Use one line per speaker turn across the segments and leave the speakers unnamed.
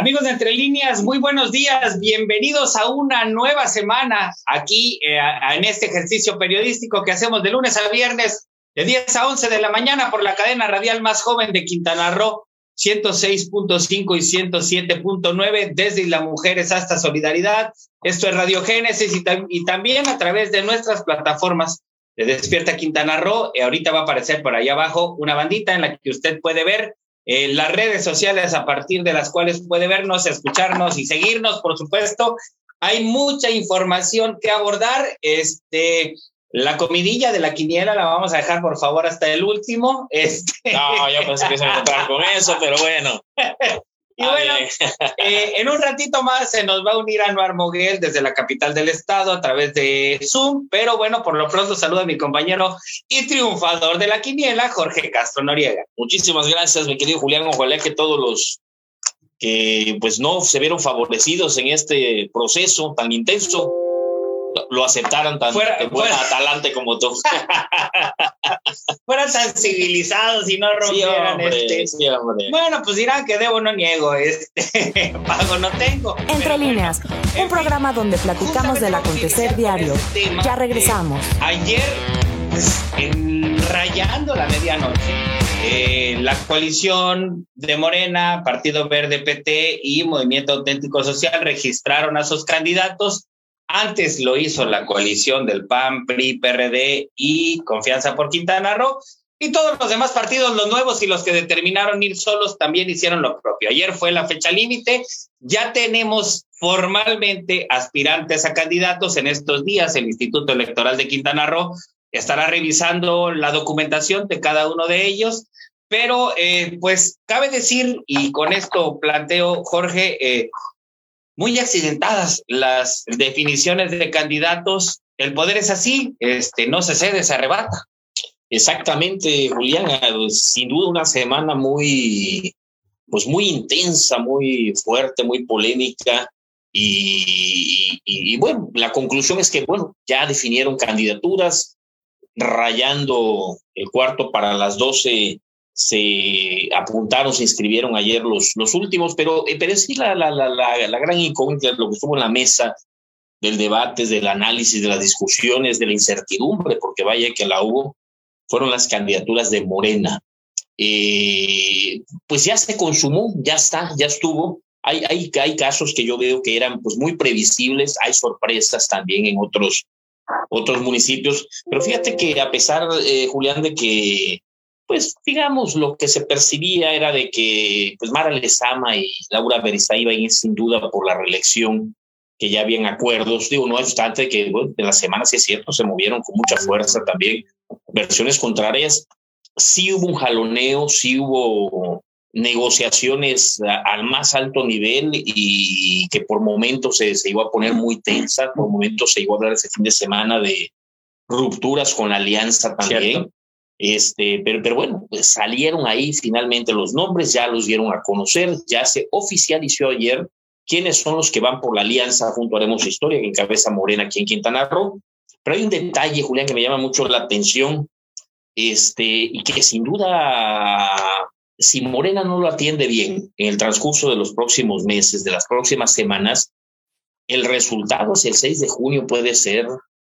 Amigos de Entre Líneas, muy buenos días. Bienvenidos a una nueva semana aquí eh, en este ejercicio periodístico que hacemos de lunes a viernes de 10 a 11 de la mañana por la cadena radial más joven de Quintana Roo, 106.5 y 107.9 desde Isla Mujeres hasta Solidaridad. Esto es Radio Génesis y, y, también a través de nuestras plataformas de Despierta Quintana Roo. Eh, ahorita va a aparecer por ahí abajo una bandita en la que usted puede ver eh, las redes sociales a partir de las cuales puede vernos, escucharnos y seguirnos, por supuesto. Hay mucha información que abordar. Este, la comidilla de la quiniela la vamos a dejar, por favor, hasta el último. Este...
No, yo pensé que se me con eso, pero bueno.
Y bueno, eh, en un ratito más se nos va a unir Anuar Moguel desde la capital del estado a través de Zoom, pero bueno, por lo pronto saludo a mi compañero y triunfador de la quiniela, Jorge Castro Noriega.
Muchísimas gracias, mi querido Julián. Ojalá que todos los que pues no se vieron favorecidos en este proceso tan intenso lo aceptaran tan fuera, Atalante como tú.
Fueran tan civilizados y no rompieran este. bueno, pues dirán que debo, no niego, este pago no tengo.
Entre líneas, un programa donde platicamos del acontecer diario. ya regresamos.
ayer, pues, en, rayando la medianoche, eh, la coalición de Morena, Partido Verde PT y Movimiento Auténtico Social registraron a sus candidatos antes lo hizo la coalición del PAN, PRI, PRD y Confianza por Quintana Roo. Y todos los demás partidos, los nuevos y los que determinaron ir solos, también hicieron lo propio. Ayer fue la fecha límite. Ya tenemos formalmente aspirantes a candidatos en estos días. El Instituto Electoral de Quintana Roo estará revisando la documentación de cada uno de ellos. Pero, eh, pues, cabe decir, y con esto planteo, Jorge, eh, muy accidentadas las definiciones de candidatos. El poder es así, este, no se cede, se arrebata.
Exactamente, Julián, sin duda una semana muy, pues muy intensa, muy fuerte, muy polémica. Y, y, bueno, la conclusión es que, bueno, ya definieron candidaturas, rayando el cuarto para las 12 se apuntaron, se inscribieron ayer los, los últimos, pero, eh, pero sí la, la, la, la, gran incógnita, lo que estuvo en la mesa del debate, del análisis, de las discusiones, de la incertidumbre, porque vaya que la hubo, fueron las candidaturas de Morena. Eh, pues ya se consumó, ya está, ya estuvo. Hay, hay, hay casos que yo veo que eran pues muy previsibles, hay sorpresas también en otros, otros municipios, pero fíjate que a pesar, eh, Julián, de que pues digamos, lo que se percibía era de que pues Mara Lezama y Laura Berizá iban sin duda por la reelección, que ya habían acuerdos, digo, no obstante que bueno, en la semana, sí es cierto, se movieron con mucha fuerza también versiones contrarias. Sí hubo un jaloneo, sí hubo negociaciones al más alto nivel y que por momentos se, se iba a poner muy tensa, por momentos se iba a hablar ese fin de semana de rupturas con la alianza también. Este, pero, pero bueno, pues salieron ahí finalmente los nombres, ya los dieron a conocer, ya se oficializó ayer quiénes son los que van por la alianza junto a Haremos Historia, que encabeza Morena aquí en Quintana Roo. Pero hay un detalle, Julián, que me llama mucho la atención, este, y que sin duda, si Morena no lo atiende bien en el transcurso de los próximos meses, de las próximas semanas, el resultado hacia el 6 de junio puede ser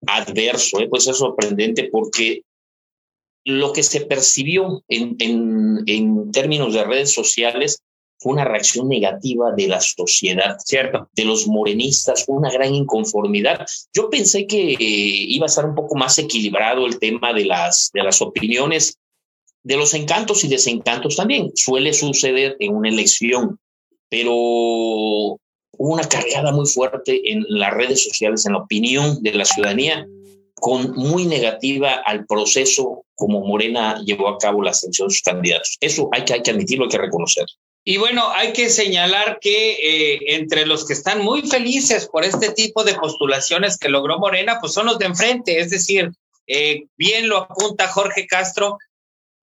adverso, ¿eh? puede ser sorprendente porque lo que se percibió en, en, en términos de redes sociales fue una reacción negativa de la sociedad,
cierto,
de los morenistas, una gran inconformidad. Yo pensé que iba a estar un poco más equilibrado el tema de las, de las opiniones, de los encantos y desencantos también. Suele suceder en una elección, pero hubo una cargada muy fuerte en las redes sociales, en la opinión de la ciudadanía con muy negativa al proceso como Morena llevó a cabo la selección de sus candidatos. Eso hay que, hay que admitirlo, hay que reconocer.
Y bueno, hay que señalar que eh, entre los que están muy felices por este tipo de postulaciones que logró Morena, pues son los de enfrente, es decir, eh, bien lo apunta Jorge Castro,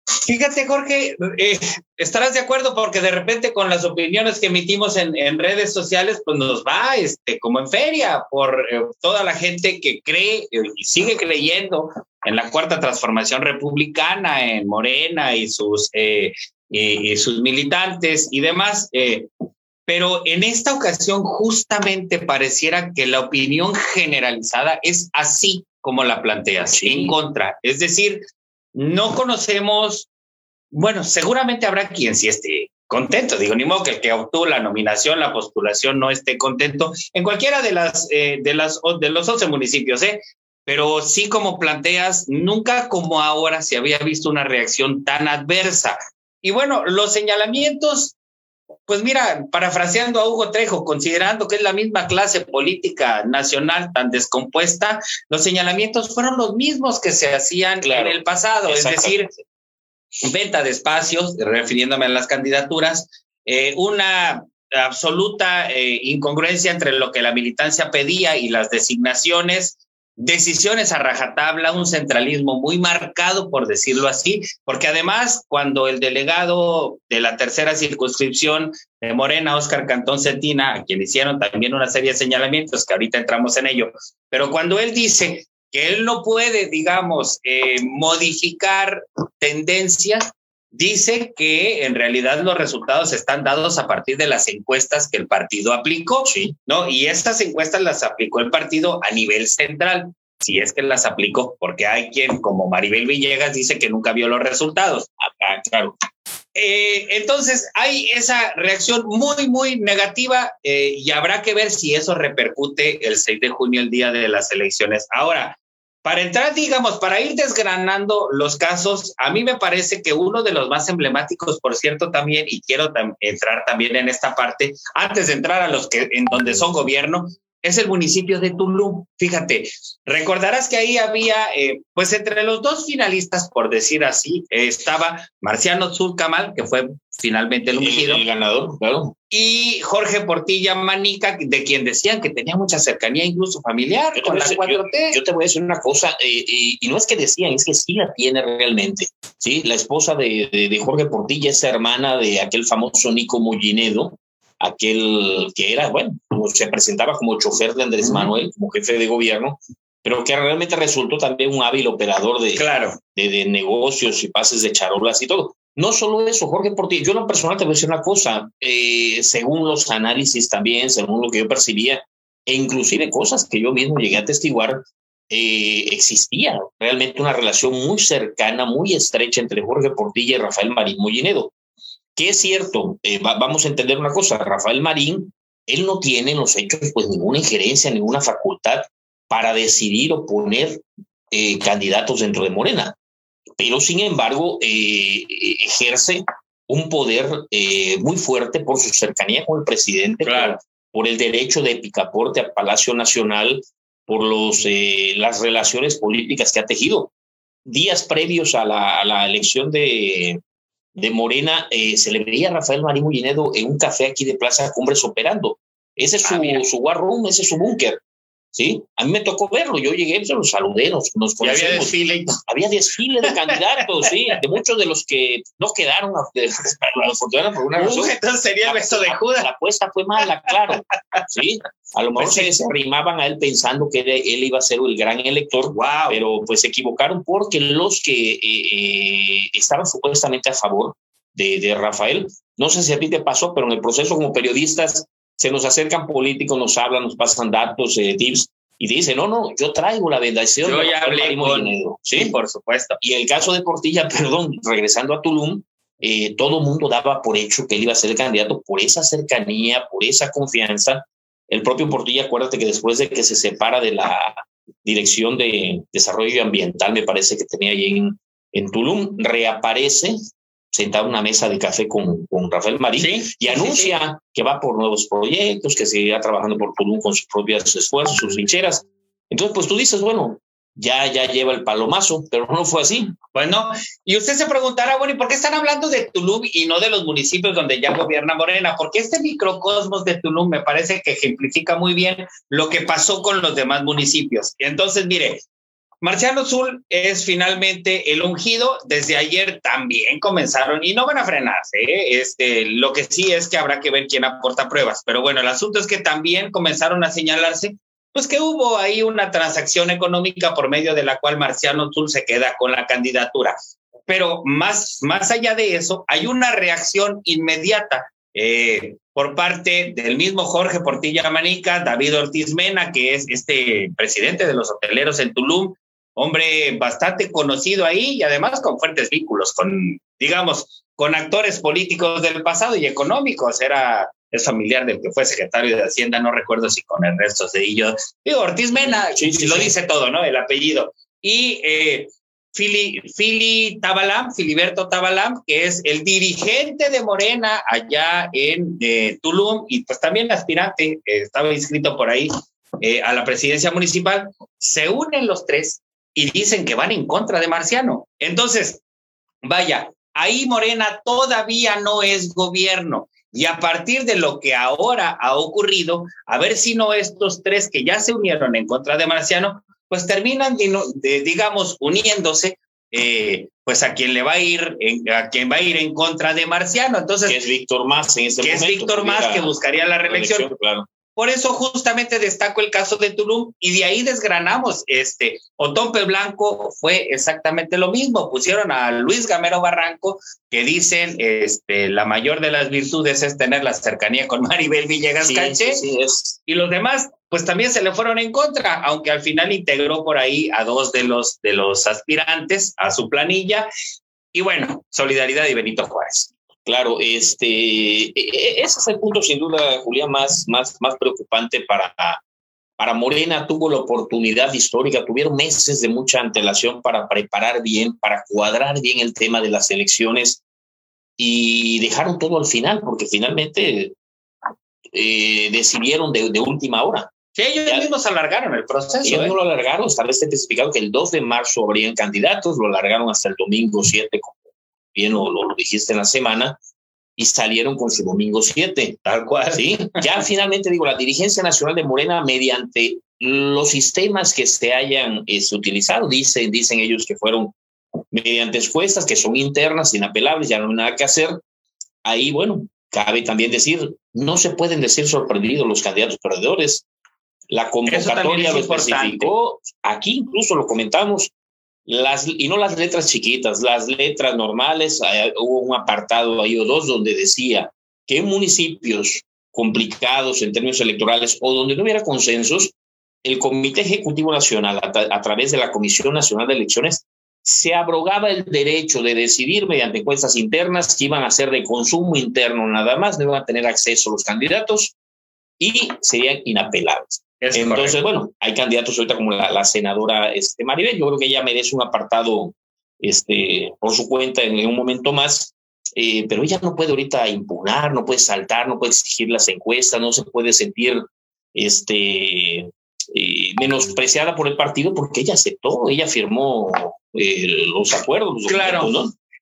Fíjate, Jorge, eh, estarás de acuerdo porque de repente con las opiniones que emitimos en, redes sociales, pues nos va este, como en feria por eh, toda la gente que cree y sigue creyendo en la cuarta transformación republicana, en Morena y sus, eh, y, sus militantes y demás. pero en esta ocasión justamente pareciera que la opinión generalizada es así como la planteas, en contra. Es decir, no conocemos, bueno, seguramente habrá quien sí esté contento. Digo, ni modo que el que obtuvo la nominación, la postulación no esté contento en cualquiera de las eh, de las de los 11 municipios, ¿eh? Pero sí como planteas, nunca como ahora se había visto una reacción tan adversa. Y bueno, los señalamientos pues mira, parafraseando a Hugo Trejo, considerando que es la misma clase política nacional tan descompuesta, los señalamientos fueron los mismos que se hacían en el pasado, es decir, venta de espacios, refiriéndome a las candidaturas, eh, una absoluta eh, incongruencia entre lo que la militancia pedía y las designaciones, decisiones a rajatabla, un centralismo muy marcado, por decirlo así, porque además cuando el delegado de la tercera circunscripción de Morena, Oscar Cantón Cetina, a quien hicieron también una serie de señalamientos, que ahorita entramos en ello, pero cuando él dice que él no puede, digamos, eh, modificar tendencias, dice que en realidad los resultados están dados a partir de las encuestas que el partido aplicó, ¿no? Y estas encuestas las aplicó el partido a nivel central, si es que las aplicó, porque hay quien, como Maribel Villegas, dice que nunca vio los resultados. Ah, claro. Eh, entonces, hay esa reacción muy, muy negativa eh, y habrá que ver si eso repercute el 6 de junio, el día de las elecciones. Ahora, para entrar, digamos, para ir desgranando los casos, a mí me parece que uno de los más emblemáticos, por cierto, también, y quiero entrar también en esta parte, antes de entrar a los que en donde son gobierno, es el municipio de Tulum. Fíjate, recordarás que ahí había, eh, pues entre los dos finalistas, por decir así, estaba Marciano Zulcamal, que fue finalmente el ungido.
El, ganador, claro.
Y Jorge Portilla Manica, de quien decían que tenía mucha cercanía, incluso familiar, con la 4T.
Yo, te voy a decir una cosa, eh, y, no es que decían, es que sí la tiene realmente. Sí, la esposa de, de Jorge Portilla es hermana de aquel famoso Nico Mollinedo, aquel que era, bueno, se presentaba como chofer de Andrés Manuel, como jefe de gobierno, pero que realmente resultó también un hábil operador de,
claro.
de, negocios y pases de charolas y todo. No solo eso, Jorge Portillo, yo en lo personal te voy a decir una cosa, eh, según los análisis también, según lo que yo percibía, e inclusive cosas que yo mismo llegué a testiguar, eh, existía realmente una relación muy cercana, muy estrecha entre Jorge Portilla y Rafael Marín Mollinedo que es cierto, eh, vamos a entender una cosa, Rafael Marín, él no tiene en los hechos pues ninguna injerencia, ninguna facultad para decidir o poner eh, candidatos dentro de Morena, pero sin embargo eh, ejerce un poder muy fuerte por su cercanía con el presidente, por, el derecho de picaporte al Palacio Nacional, por los, las relaciones políticas que ha tejido. Días previos a la, a la elección de, de Morena, eh, se le veía a Rafael Marín Mullinedo en un café aquí de Plaza Cumbres operando. Ese es ah, su, su war room, ese es su búnker. ¿Sí? A mí me tocó verlo, yo llegué, se los saludé, nos, nos
Había desfile.
Había desfile de candidatos, sí, de muchos de los que no quedaron, por una razón.
entonces sería beso de Judas.
La apuesta fue mala, claro, sí. A lo mejor pues se, arrimaban a él pensando que él iba a ser el gran elector, wow. pero pues se equivocaron porque los que eh, eh, estaban supuestamente a favor de, de Rafael, no sé si a ti te pasó, pero en el proceso como periodistas se nos acercan políticos, nos hablan, nos pasan datos, eh, tips, y dicen, no, no, yo traigo la bendición.
Yo ya hablé con... Dinero. Sí, por supuesto.
Y el caso de Portilla, perdón, regresando a Tulum, eh, todo mundo daba por hecho que él iba a ser el candidato por esa cercanía, por esa confianza. El propio Portilla, acuérdate que después de que se separa de la Dirección de Desarrollo Ambiental, me parece que tenía en, en Tulum, reaparece sentado en una mesa de café con, con Rafael Marín y anuncia que va por nuevos proyectos, que seguirá trabajando por Tulum con sus propios esfuerzos, sus lincheras. Entonces, pues tú dices, bueno, ya, ya lleva el palomazo, pero no fue así.
Bueno, y usted se preguntará, bueno, ¿y por qué están hablando de Tulum y no de los municipios donde ya gobierna Morena? Porque este microcosmos de Tulum me parece que ejemplifica muy bien lo que pasó con los demás municipios. Entonces, mire, Marciano Zul es finalmente el ungido. Desde ayer también comenzaron y no van a frenarse. ¿eh? Este, lo que sí es que habrá que ver quién aporta pruebas. Pero bueno, el asunto es que también comenzaron a señalarse, pues que hubo ahí una transacción económica por medio de la cual Marciano Zul se queda con la candidatura. Pero más, más allá de eso, hay una reacción inmediata. Eh, por parte del mismo Jorge Portilla Manica, David Ortiz Mena, que es este presidente de los hoteleros en Tulum, hombre bastante conocido ahí y además con fuertes vínculos con, digamos, con actores políticos del pasado y económicos. Era es familiar del que fue secretario de Hacienda, no recuerdo si con Ernesto Cedillo, digo, Ortiz Mena, sí, lo dice todo, ¿no? El apellido. Y eh, Fili, Fili Tabalam, Filiberto Tabalam, que es el dirigente de Morena allá en eh, Tulum y pues también aspirante, estaba inscrito por ahí eh, a la presidencia municipal, se unen los tres y dicen que van en contra de Marciano. Entonces, vaya, ahí Morena todavía no es gobierno. Y a partir de lo que ahora ha ocurrido, a ver si no estos tres que ya se unieron en contra de Marciano pues terminan, digamos, uniéndose eh, pues a quien le va a ir en, a quien va a ir en contra de Marciano. Entonces,
que es Víctor Más en ese
que es Víctor Más que buscaría la reelección. claro. Por eso justamente destaco el caso de Tulum y de ahí desgranamos este Otompe Blanco fue exactamente lo mismo. Pusieron a Luis Gamero Barranco que dicen este la mayor de las virtudes es tener la cercanía con Maribel Villegas Canche y los demás pues también se le fueron en contra, aunque al final integró por ahí a dos de los de los aspirantes a su planilla y bueno, Solidaridad y Benito Juárez.
Claro, este, e, e, ese es el punto sin duda, Julián, más, más, más preocupante para, para Morena. Tuvo la oportunidad histórica, tuvieron meses de mucha antelación para preparar bien, para cuadrar bien el tema de las elecciones y dejaron todo al final, porque finalmente eh, decidieron de, de, última hora.
Sí, ellos mismos alargaron el proceso.
Ellos ¿eh? lo alargaron, tal vez especificado que el 2 de marzo habrían candidatos, lo alargaron hasta el domingo 7 bien lo, lo, dijiste en la semana, y salieron con su domingo 7.
Tal cual.
Sí, ya finalmente digo, la dirigencia nacional de Morena, mediante los sistemas que se hayan este, utilizado, dicen, dicen ellos que fueron mediante encuestas que son internas, inapelables, ya no hay nada que hacer. Ahí, bueno, cabe también decir, no se pueden decir sorprendidos los candidatos perdedores. La convocatoria lo especificó, aquí incluso lo comentamos, y no las letras chiquitas, las letras normales, hubo un apartado ahí o dos donde decía que en municipios complicados en términos electorales o donde no hubiera consensos, el Comité Ejecutivo Nacional, a, través de la Comisión Nacional de Elecciones, se abrogaba el derecho de decidir mediante encuestas internas que iban a ser de consumo interno nada más, no iban a tener acceso los candidatos y serían inapelables. Entonces, bueno, hay candidatos ahorita como la, senadora este, Maribel, yo creo que ella merece un apartado este, por su cuenta en, un momento más, eh, pero ella no puede ahorita impugnar, no puede saltar, no puede exigir las encuestas, no se puede sentir este, eh, menospreciada por el partido porque ella aceptó, ella firmó eh, los acuerdos.
claro.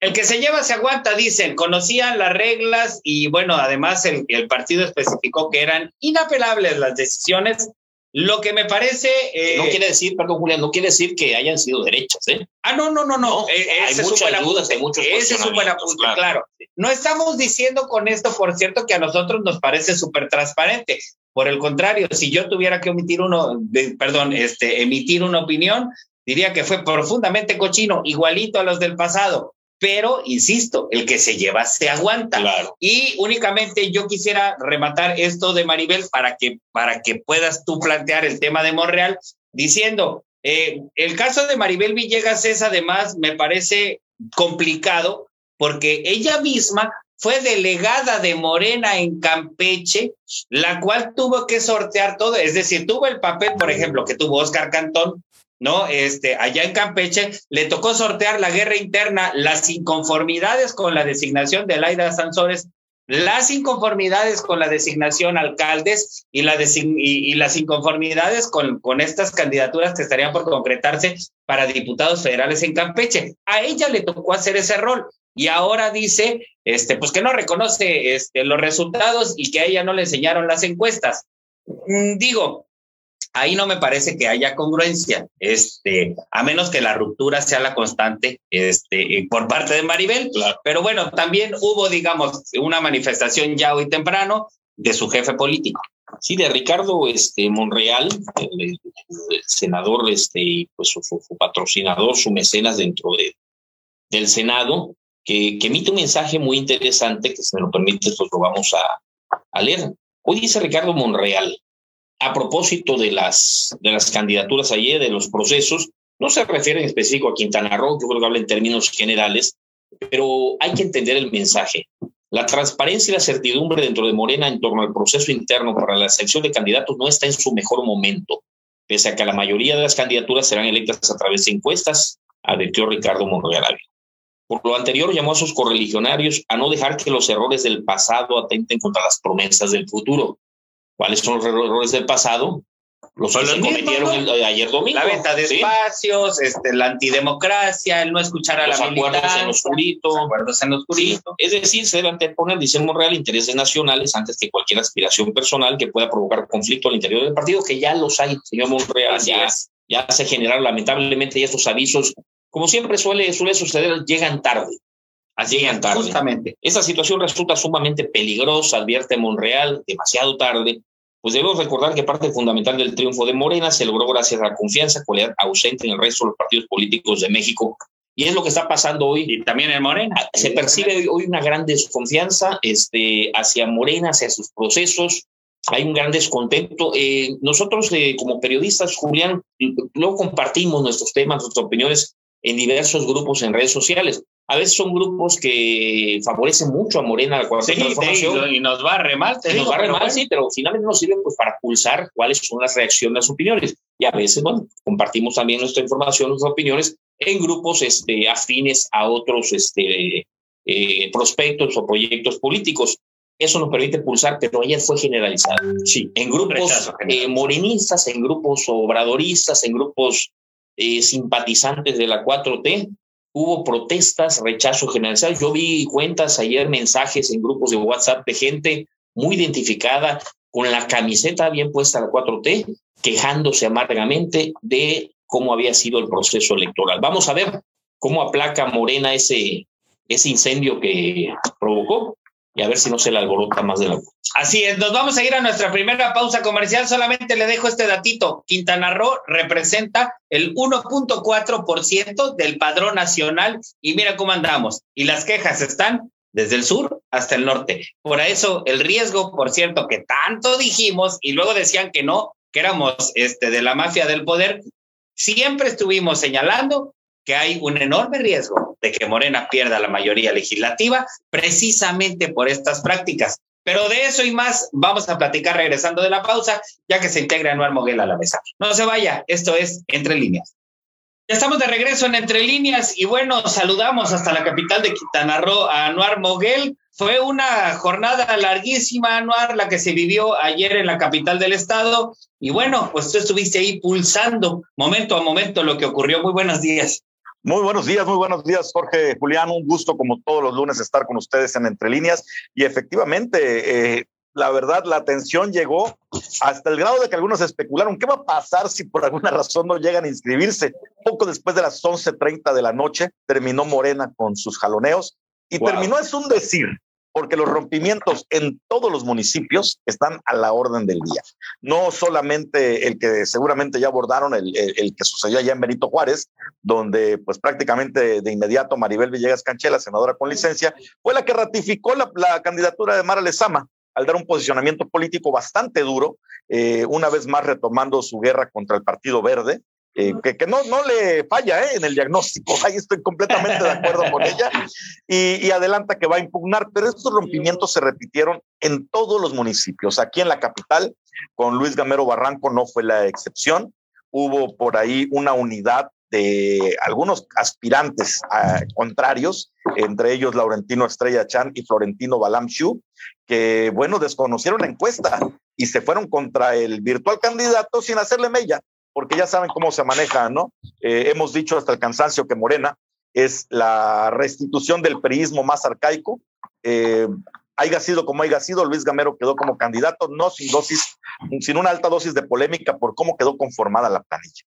El que se lleva se aguanta, dicen, conocían las reglas y bueno, además el, el partido especificó que eran inapelables las decisiones lo que me parece.
Eh, no quiere decir, perdón, Julián, no quiere decir que hayan sido derechas, ¿eh?
Ah, no, no, no, no.
Eh, hay muchas dudas, hay muchos
Ese es un buen apunte, claro. No estamos diciendo con esto, por cierto, que a nosotros nos parece súper transparente. Por el contrario, si yo tuviera que omitir uno, perdón, este, emitir una opinión, diría que fue profundamente cochino, igualito a los del pasado pero insisto, el que se lleva se aguanta. Y únicamente yo quisiera rematar esto de Maribel para que, para que puedas tú plantear el tema de Monreal, diciendo, eh, el caso de Maribel Villegas es además, me parece complicado, porque ella misma fue delegada de Morena en Campeche, la cual tuvo que sortear todo, es decir, tuvo el papel, por ejemplo, que tuvo Oscar Cantón, ¿no? Este, allá en Campeche, le tocó sortear la guerra interna, las inconformidades con la designación de Laida Sansores, las inconformidades con la designación alcaldes y, la y, las inconformidades con, con estas candidaturas que estarían por concretarse para diputados federales en Campeche. A ella le tocó hacer ese rol y ahora dice, este, pues que no reconoce este, los resultados y que a ella no le enseñaron las encuestas. Mm, digo, ahí no me parece que haya congruencia, este, a menos que la ruptura sea la constante este, por parte de Maribel. Pero bueno, también hubo, digamos, una manifestación ya hoy temprano de su jefe político.
Sí, de Ricardo este, Monreal, el, senador, este, y pues su, patrocinador, su mecenas dentro de, del Senado, que, que, emite un mensaje muy interesante, que si me lo permite, pues lo vamos a, a leer. Hoy dice Ricardo Monreal, a propósito de las, de las candidaturas ayer, de los procesos, no se refiere en específico a Quintana Roo, yo creo que habla en términos generales, pero hay que entender el mensaje. La transparencia y la certidumbre dentro de Morena en torno al proceso interno para la selección de candidatos no está en su mejor momento, pese a que la mayoría de las candidaturas serán electas a través de encuestas, advirtió Ricardo Monreal. Por lo anterior, llamó a sus correligionarios a no dejar que los errores del pasado atenten contra las promesas del futuro. ¿Cuáles son los errores del pasado?
Los que se cometieron ayer domingo. La venta de espacios, este, la antidemocracia, el no escuchar a los la acuerdos en oscurito. acuerdos en oscurito.
Es decir, se debe anteponer, dice Monreal, intereses nacionales antes que cualquier aspiración personal que pueda provocar conflicto al interior del partido, que ya los hay, señor Monreal. Ya, ya, se generaron lamentablemente estos avisos, como siempre suele, suele suceder, llegan tarde. Llegan tarde. Justamente. Esta situación resulta sumamente peligrosa, advierte Monreal, demasiado tarde, pues debemos recordar que parte fundamental del triunfo de Morena se logró gracias a la confianza, cualidad ausente en el resto de los partidos políticos de México. Y es lo que está pasando hoy.
Y también en Morena. Ah,
se percibe hoy, una gran desconfianza este, hacia Morena, hacia sus procesos. Hay un gran descontento. Eh, nosotros, eh, como periodistas, Julián, luego compartimos nuestros temas, nuestras opiniones en diversos grupos en redes sociales. A veces son grupos que favorecen mucho a Morena la
sí, y nos barre mal.
Te nos barre mal, sí, pero finalmente nos sirven pues, para pulsar cuáles son las reacciones, las opiniones. Y a veces, bueno, compartimos también nuestra información, nuestras opiniones en grupos este, afines a otros este, eh, prospectos o proyectos políticos. Eso nos permite pulsar, pero ayer fue generalizado. Sí, en grupos eh, morenistas, en grupos obradoristas, en grupos eh, simpatizantes de la 4T, hubo protestas, rechazo generalizado. Yo vi cuentas ayer, mensajes en grupos de WhatsApp de gente muy identificada con la camiseta bien puesta a la 4T, quejándose amargamente de cómo había sido el proceso electoral. Vamos a ver cómo aplaca Morena ese, ese incendio que provocó y a ver si no se le alborota más de la
Así es, nos vamos a ir a nuestra primera pausa comercial. Solamente le dejo este datito. Quintana Roo representa el 1.4% del padrón nacional y mira cómo andamos. Y las quejas están desde el sur hasta el norte. Por eso el riesgo, por cierto, que tanto dijimos y luego decían que no, que éramos este, de la mafia del poder, siempre estuvimos señalando que hay un enorme riesgo de que Morena pierda la mayoría legislativa precisamente por estas prácticas. Pero de eso y más vamos a platicar regresando de la pausa, ya que se integra Anuar Moguel a la mesa. No se vaya, esto es Entre Líneas. Ya estamos de regreso en Entre Líneas y bueno, saludamos hasta la capital de Quintana Roo a Anuar Moguel. Fue una jornada larguísima, Anuar, la que se vivió ayer en la capital del estado. Y bueno, pues tú estuviste ahí pulsando momento a momento lo que ocurrió. Muy buenos días.
Muy buenos días, muy buenos días, Jorge Julián. Un gusto, como todos los lunes, estar con ustedes en Entre Líneas. Y efectivamente, eh, la verdad, la atención llegó hasta el grado de que algunos especularon qué va a pasar si por alguna razón no llegan a inscribirse. Poco después de las 11:30 de la noche, terminó Morena con sus jaloneos y terminó, es un decir, porque los rompimientos en todos los municipios están a la orden del día. No solamente el que seguramente ya abordaron, el, que sucedió allá en Benito Juárez, donde pues prácticamente de inmediato Maribel Villegas Canchela, senadora con licencia, fue la que ratificó la, candidatura de Mara Lezama al dar un posicionamiento político bastante duro, eh, una vez más retomando su guerra contra el Partido Verde, eh, que, no, no le falla ¿eh? en el diagnóstico, ahí estoy completamente de acuerdo con ella, y, adelanta que va a impugnar, pero estos rompimientos se repitieron en todos los municipios. Aquí en la capital, con Luis Gamero Barranco no fue la excepción, hubo por ahí una unidad de algunos aspirantes ah, contrarios, entre ellos Laurentino Estrella Chan y Florentino Balamchu, que, bueno, desconocieron la encuesta y se fueron contra el virtual candidato sin hacerle mella porque ya saben cómo se maneja, ¿no? Eh, hemos dicho hasta el cansancio que Morena es la restitución del periismo más arcaico. Eh, haya sido como haya sido, Luis Gamero quedó como candidato, no sin dosis, sin una alta dosis de polémica por cómo quedó conformada la planilla.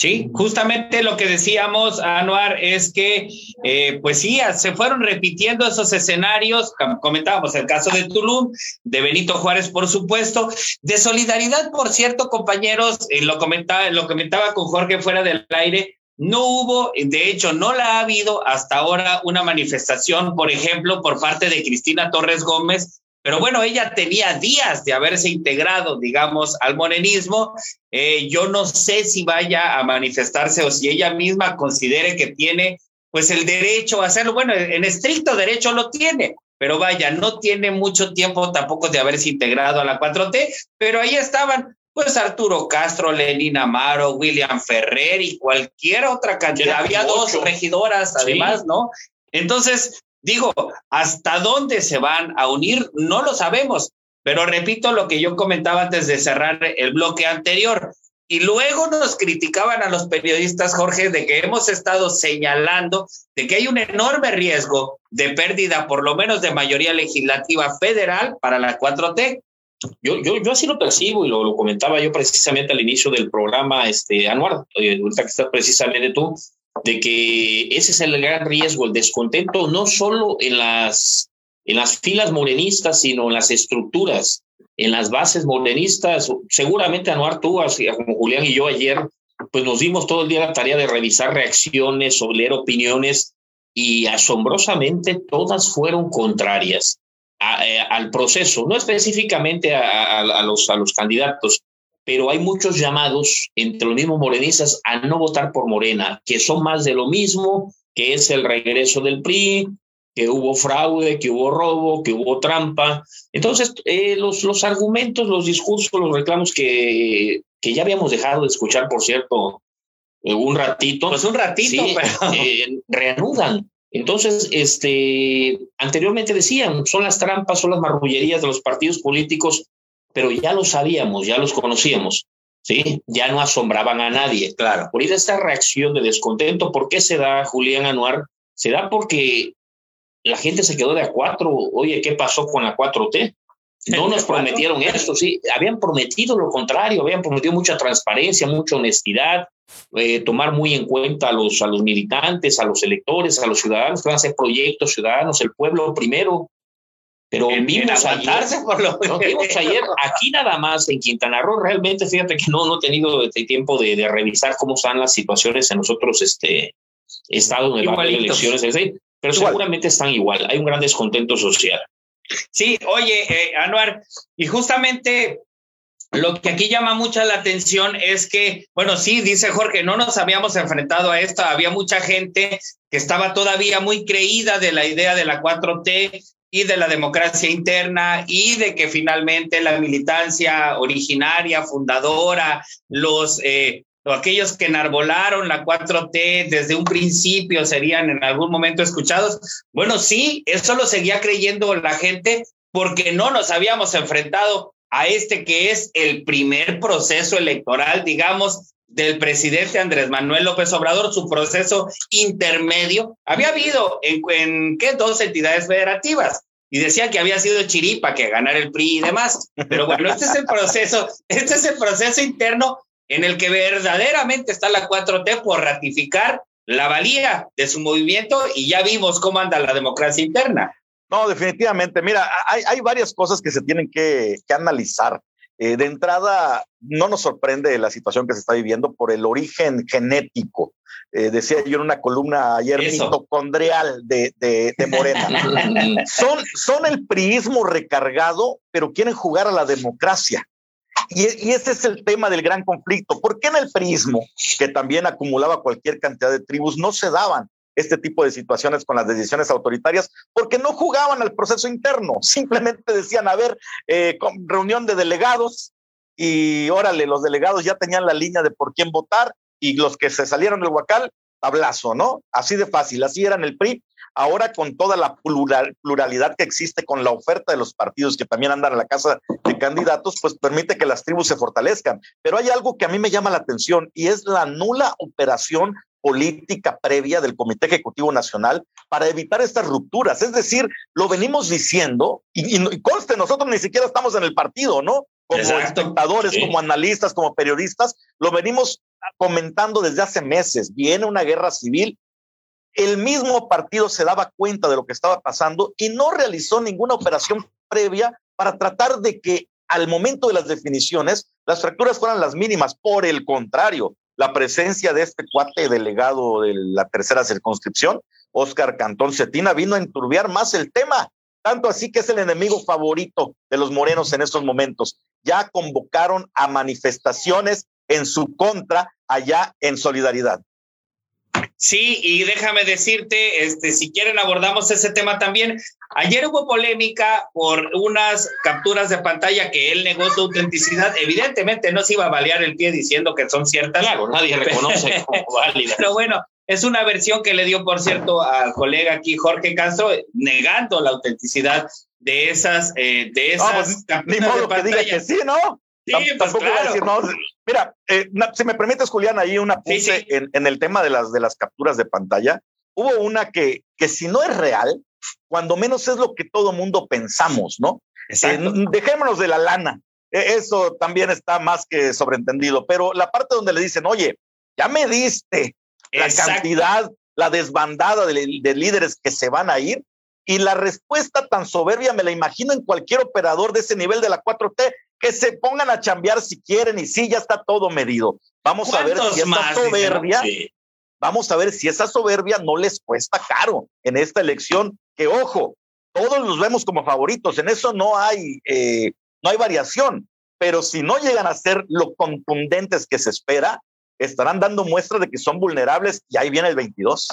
Sí, justamente lo que decíamos, Anuar, es que, eh, pues sí, se fueron repitiendo esos escenarios, comentábamos el caso de Tulum, de Benito Juárez, por supuesto, de solidaridad, por cierto, compañeros, eh, lo, comentaba, lo comentaba con Jorge fuera del aire, no hubo, de hecho, no la ha habido hasta ahora una manifestación, por ejemplo, por parte de Cristina Torres Gómez, Pero bueno, ella tenía días de haberse integrado, digamos, al morenismo. Eh, yo no sé si vaya a manifestarse o si ella misma considere que tiene pues el derecho a hacerlo. Bueno, en estricto derecho lo tiene, pero vaya, no tiene mucho tiempo tampoco de haberse integrado a la 4T, pero ahí estaban pues Arturo Castro, Lenín Amaro, William Ferrer y cualquier otra cantidad. Había dos regidoras además, ¿no? Entonces, digo, ¿hasta dónde se van a unir? No lo sabemos, pero repito lo que yo comentaba antes de cerrar el bloque anterior. Y luego nos criticaban a los periodistas, Jorge, de que hemos estado señalando de que hay un enorme riesgo de pérdida, por lo menos de mayoría legislativa federal para la 4T.
Yo, yo, yo así lo percibo y lo, comentaba yo precisamente al inicio del programa este, anual, eh, ahorita que estás precisamente tú, de que ese es el gran riesgo, el descontento, no solo en las, en las filas morenistas, sino en las estructuras, en las bases morenistas. Seguramente Anuar, tú, como Julián y yo ayer, pues nos dimos todo el día la tarea de revisar reacciones o leer opiniones y asombrosamente todas fueron contrarias. Eh, al proceso, no específicamente a, los, a los candidatos, pero hay muchos llamados entre los mismos morenistas a no votar por Morena, que son más de lo mismo, que es el regreso del PRI, que hubo fraude, que hubo robo, que hubo trampa. Entonces, eh, los, los argumentos, los discursos, los reclamos que, que ya habíamos dejado de escuchar, por cierto, eh, un ratito.
Pues un ratito,
reanudan. Entonces, este, anteriormente decían, son las trampas, son las marrullerías de los partidos políticos, pero ya lo sabíamos, ya los conocíamos, ¿sí? Ya no asombraban a nadie. Claro. Por esta reacción de descontento, ¿por qué se da, Julián Anuar? Se da porque la gente se quedó de a cuatro. Oye, ¿qué pasó con la 4T? No nos prometieron esto, sí, habían prometido lo contrario, habían prometido mucha transparencia, mucha honestidad, eh, tomar muy en cuenta a los, a los militantes, a los electores, a los ciudadanos que van a hacer proyectos ciudadanos, el pueblo primero. Pero vimos, ayer, por lo vimos ayer, aquí nada más en Quintana Roo, realmente fíjate que no, no he tenido este tiempo de, de, revisar cómo están las situaciones en los otros este, estados de las elecciones, pero seguramente están igual, hay un gran descontento social.
Sí, oye, eh, Anuar, y justamente lo que aquí llama mucha la atención es que, bueno, sí, dice Jorge, no nos habíamos enfrentado a esto, había mucha gente que estaba todavía muy creída de la idea de la 4T y de la democracia interna y de que finalmente la militancia originaria, fundadora, los eh, aquellos que enarbolaron la 4T desde un principio serían en algún momento escuchados. Bueno, sí, eso lo seguía creyendo la gente porque no nos habíamos enfrentado a este que es el primer proceso electoral, digamos, del presidente Andrés Manuel López Obrador, su proceso intermedio. Había habido en, ¿qué? dos entidades federativas y decía que había sido chiripa que ganar el PRI y demás. Pero bueno, este es el proceso, este es el proceso interno en el que verdaderamente está la 4T por ratificar la valía de su movimiento y ya vimos cómo anda la democracia interna.
No, definitivamente. Mira, hay, hay varias cosas que se tienen que, que analizar. Eh, de entrada, no nos sorprende la situación que se está viviendo por el origen genético. Eh, decía yo en una columna ayer, mitocondrial de, de, de Morena. son, son el priismo recargado, pero quieren jugar a la democracia. Y, y, ese es el tema del gran conflicto. ¿Por qué en el priismo, que también acumulaba cualquier cantidad de tribus, no se daban este tipo de situaciones con las decisiones autoritarias porque no jugaban al proceso interno, simplemente decían, a ver, eh, reunión de delegados y órale, los delegados ya tenían la línea de por quién votar y los que se salieron del Huacal, tablazo, ¿no? Así de fácil, así eran el PRI. Ahora con toda la plural, pluralidad que existe con la oferta de los partidos que también andan a la casa de candidatos, pues permite que las tribus se fortalezcan. Pero hay algo que a mí me llama la atención y es la nula operación política previa del Comité Ejecutivo Nacional para evitar estas rupturas. Es decir, lo venimos diciendo y, y conste, nosotros ni siquiera estamos en el partido, ¿no? Como Exacto. espectadores, sí. como analistas, como periodistas, lo venimos comentando desde hace meses. Viene una guerra civil. El mismo partido se daba cuenta de lo que estaba pasando y no realizó ninguna operación previa para tratar de que al momento de las definiciones las fracturas fueran las mínimas. Por el contrario, la presencia de este cuate delegado de la tercera circunscripción, Oscar Cantón Cetina, vino a enturbiar más el tema. tanto así que es el enemigo favorito de los morenos en estos momentos. Ya convocaron a manifestaciones en su contra allá en solidaridad.
Sí, y déjame decirte, este, si quieren abordamos ese tema también. Ayer hubo polémica por unas capturas de pantalla que él negó su autenticidad. Evidentemente no se iba a balear el pie diciendo que son ciertas.
Claro, nadie reconoce como válida.
Pero bueno, es una versión que le dio, por cierto, al colega aquí, Jorge Castro, negando la autenticidad de esas, eh, de esas
capturas ni modo de pantalla. Que diga que sí, ¿no?
Sí, pues claro.
Mira, eh, si me permites, Julián, ahí una puse En, el tema de las, de las capturas de pantalla. Hubo una que, que si no es real, cuando menos es lo que todo mundo pensamos, ¿no? Eh, dejémonos de la lana. E, eso también está más que sobreentendido. Pero la parte donde le dicen, oye, ya me diste la cantidad, la desbandada de, de líderes que se van a ir, y la respuesta tan soberbia me la imagino en cualquier operador de ese nivel de la 4T que se pongan a chambear si quieren y sí, ya está todo medido. Vamos a ver si esa soberbia, vamos a ver si esa soberbia no les cuesta caro en esta elección, que ojo, todos los vemos como favoritos, en eso no hay, eh, no hay variación, pero si no llegan a ser lo contundentes que se espera, estarán dando muestra de que son vulnerables y ahí viene el 22.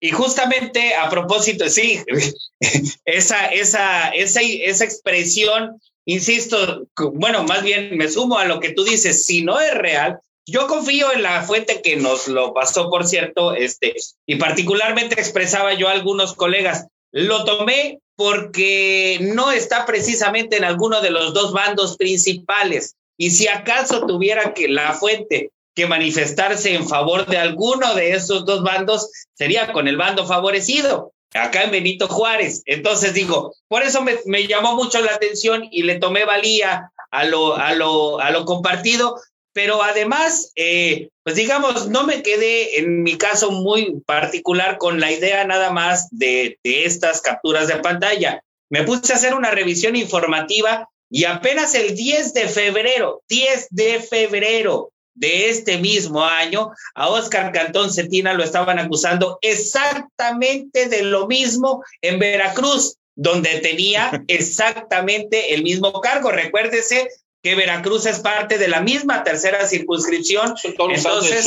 Y justamente a propósito, sí, esa, esa, esa, esa expresión insisto, bueno, más bien me sumo a lo que tú dices, si no es real, yo confío en la fuente que nos lo pasó, por cierto, este, y particularmente expresaba yo a algunos colegas, lo tomé porque no está precisamente en alguno de los dos bandos principales. Y si acaso tuviera que la fuente que manifestarse en favor de alguno de esos dos bandos, sería con el bando favorecido acá en Benito Juárez. Entonces digo, por eso me, llamó mucho la atención y le tomé valía a lo, a lo, a lo compartido, pero además, eh, pues digamos, no me quedé en mi caso muy particular con la idea nada más de, de estas capturas de pantalla. Me puse a hacer una revisión informativa y apenas el 10 de febrero, 10 de febrero, de este mismo año, a Oscar Cantón Cetina lo estaban acusando exactamente de lo mismo en Veracruz, donde tenía exactamente el mismo cargo. Recuérdese que Veracruz es parte de la misma tercera circunscripción.
Entonces,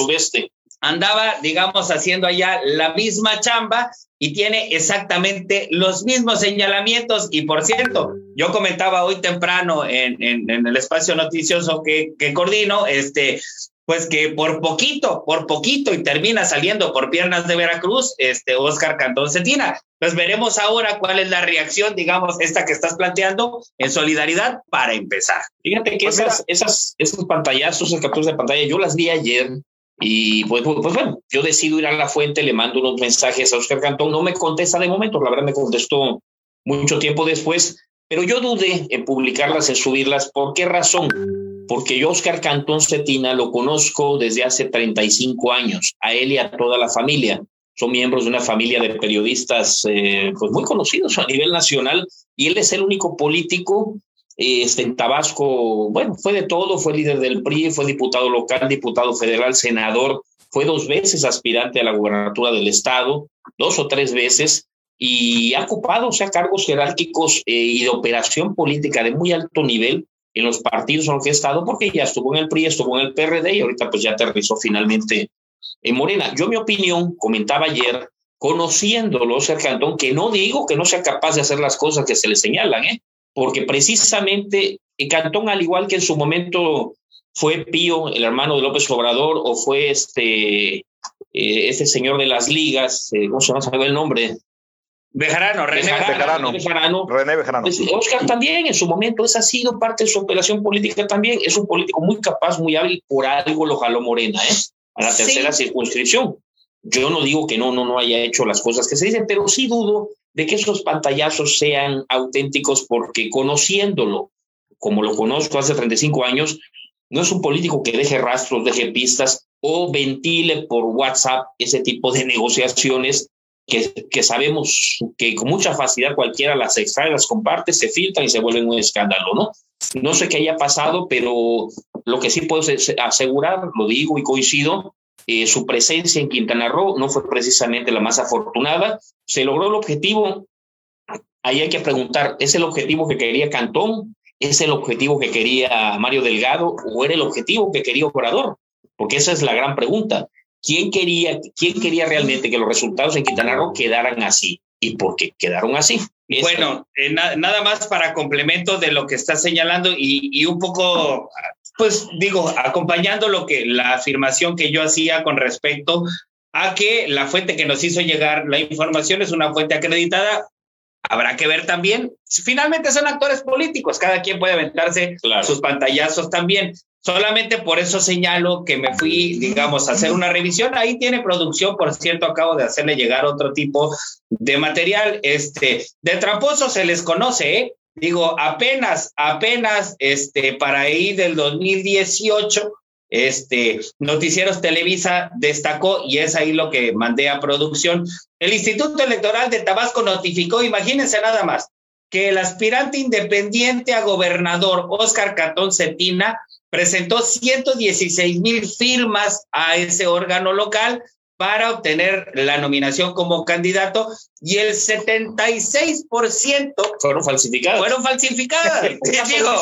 andaba, digamos, haciendo allá la misma chamba y tiene exactamente los mismos señalamientos. Y por cierto, yo comentaba hoy temprano en, en, el espacio noticioso que, que coordino, este, pues que por poquito, por poquito y termina saliendo por piernas de Veracruz, este Oscar Cantón Cetina. Pues veremos ahora cuál es la reacción, digamos, esta que estás planteando en solidaridad para empezar.
Fíjate que pues esas, esas, esos pantallazos, esas capturas de pantalla, yo las vi ayer y pues, pues, pues, bueno, yo decido ir a la fuente, le mando unos mensajes a Oscar Cantón, no me contesta de momento, la verdad me contestó mucho tiempo después, pero yo dudé en publicarlas, en subirlas. ¿Por qué razón? Porque yo, Oscar Cantón Cetina, lo conozco desde hace 35 años, a él y a toda la familia. Son miembros de una familia de periodistas eh, pues muy conocidos a nivel nacional y él es el único político este, en Tabasco, bueno, fue de todo, fue líder del PRI, fue diputado local, diputado federal, senador, fue dos veces aspirante a la gubernatura del estado, dos o tres veces, y ha ocupado, o sea, cargos jerárquicos eh, y de operación política de muy alto nivel en los partidos en los que estado, porque ya estuvo en el PRI, estuvo en el PRD y ahorita pues ya aterrizó finalmente en Morena. Yo mi opinión, comentaba ayer, conociéndolo, Sergio Cantón, que no digo que no sea capaz de hacer las cosas que se le señalan, ¿eh? Porque precisamente el Cantón, al igual que en su momento fue Pío, el hermano de López Obrador, o fue este, eh, este señor de las ligas, eh, ¿cómo se llama? el nombre?
Bejarano,
René Bejarano. Bejarano. René Bejarano.
Pues, Oscar también en su momento, esa ha sido parte de su operación política también. Es un político muy capaz, muy hábil, por algo lo jaló Morena, ¿eh? A la tercera circunscripción. Yo no digo que no, no, no haya hecho las cosas que se dicen, pero sí dudo de que esos pantallazos sean auténticos porque conociéndolo, como lo conozco hace 35 años, no es un político que deje rastros, deje pistas o ventile por WhatsApp ese tipo de negociaciones que, que sabemos que con mucha facilidad cualquiera las extrae, las comparte, se filtran y se vuelven un escándalo, ¿no? No sé qué haya pasado, pero lo que sí puedo asegurar, lo digo y coincido, eh, su presencia en Quintana Roo no fue precisamente la más afortunada. Se logró el objetivo, ahí hay que preguntar, ¿es el objetivo que quería Cantón? ¿Es el objetivo que quería Mario Delgado o era el objetivo que quería Obrador? Porque esa es la gran pregunta. ¿Quién quería, quién quería realmente que los resultados en Quintana Roo quedaran así? ¿Y por qué quedaron así?
Bueno, eh, nada más para complemento de lo que está señalando y, y, un poco, pues digo, acompañando lo que la afirmación que yo hacía con respecto a que la fuente que nos hizo llegar la información es una fuente acreditada. Habrá que ver también, finalmente son actores políticos, cada quien puede aventarse sus pantallazos también. Solamente por eso señalo que me fui, digamos, a hacer una revisión. Ahí tiene producción, por cierto, acabo de hacerle llegar otro tipo de material. Este, de tramposo se les conoce, ¿eh? Digo, apenas, apenas, este, para ahí del 2018, este, Noticieros Televisa destacó, y es ahí lo que mandé a producción, el Instituto Electoral de Tabasco notificó, imagínense nada más, que el aspirante independiente a gobernador Oscar Catón Cetina presentó 116 mil firmas a ese órgano local para obtener la nominación como candidato y el 76%
fueron falsificadas.
Fueron falsificadas. digo,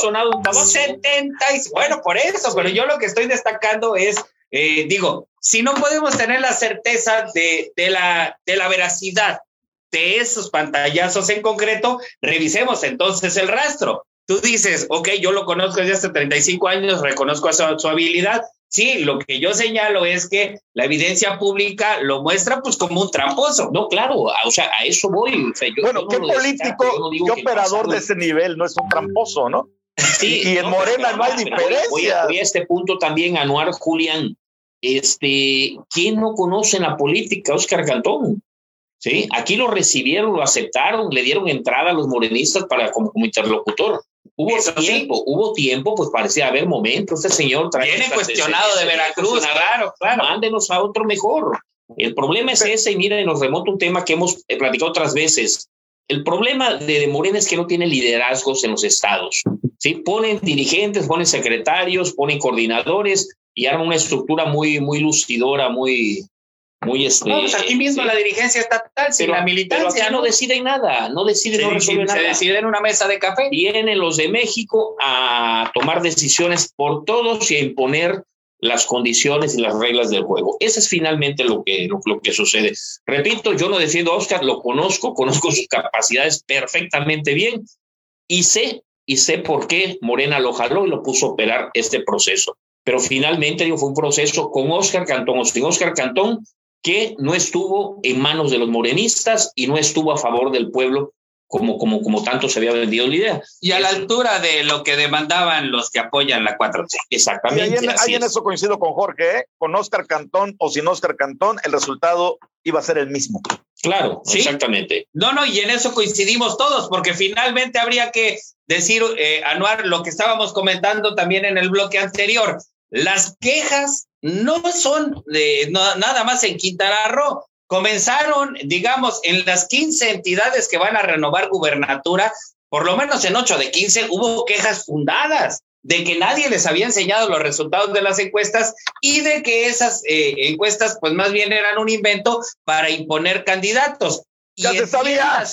70, bueno, por eso, pero yo lo que estoy destacando es, eh, digo, si no podemos tener la certeza de, de, la, de la veracidad de esos pantallazos en concreto, revisemos entonces el rastro. Tú dices, ok, yo lo conozco desde hace 35 años, reconozco su, su habilidad, Sí, lo que yo señalo es que la evidencia pública lo muestra pues como un tramposo.
No, claro, o sea, a eso voy.
bueno, ¿qué político, qué operador de ese nivel no es un tramposo, no? Sí, y en Morena no hay diferencia.
Voy, a, este punto también, Anuar Julián. Este, ¿quién no conoce la política Oscar Cantón? Sí, aquí lo recibieron, lo aceptaron, le dieron entrada a los morenistas para como interlocutor. Hubo tiempo, hubo tiempo, pues parecía haber momentos. Este señor
viene cuestionado de Veracruz, claro, claro.
Mándenos a otro mejor. El problema es ese, y miren, nos remonta un tema que hemos eh, platicado otras veces. El problema de, Morena es que no tiene liderazgos en los estados. ¿sí? Ponen dirigentes, ponen secretarios, ponen coordinadores y arman una estructura muy, muy lucidora, muy, muy este,
no, pues aquí mismo la dirigencia estatal, sin la militancia.
no deciden nada, no deciden, no resuelven nada.
Se decide en una mesa de café.
Vienen los de México a tomar decisiones por todos y a imponer las condiciones y las reglas del juego. Eso es finalmente lo que, lo, que sucede. Repito, yo no defiendo a Oscar, lo conozco, conozco sus capacidades perfectamente bien y sé, y sé por qué Morena lo jaló y lo puso a operar este proceso. Pero finalmente digo, fue un proceso con Oscar Cantón o sin Oscar Cantón, que no estuvo en manos de los morenistas y no estuvo a favor del pueblo como, como, como tanto se había vendido la idea.
Y a la altura de lo que demandaban los que apoyan la 4T.
Exactamente.
Y ahí, en, eso coincido con Jorge, ¿eh? con Oscar Cantón o sin Oscar Cantón, el resultado iba a ser el mismo.
Claro, exactamente.
No, no, y en eso coincidimos todos, porque finalmente habría que decir, eh, Anuar, lo que estábamos comentando también en el bloque anterior. Las quejas no son de, nada más en Quintana Roo. Comenzaron, digamos, en las 15 entidades que van a renovar gubernatura, por lo menos en 8 de 15 hubo quejas fundadas de que nadie les había enseñado los resultados de las encuestas y de que esas eh, encuestas pues más bien eran un invento para imponer candidatos.
Ya se sabía.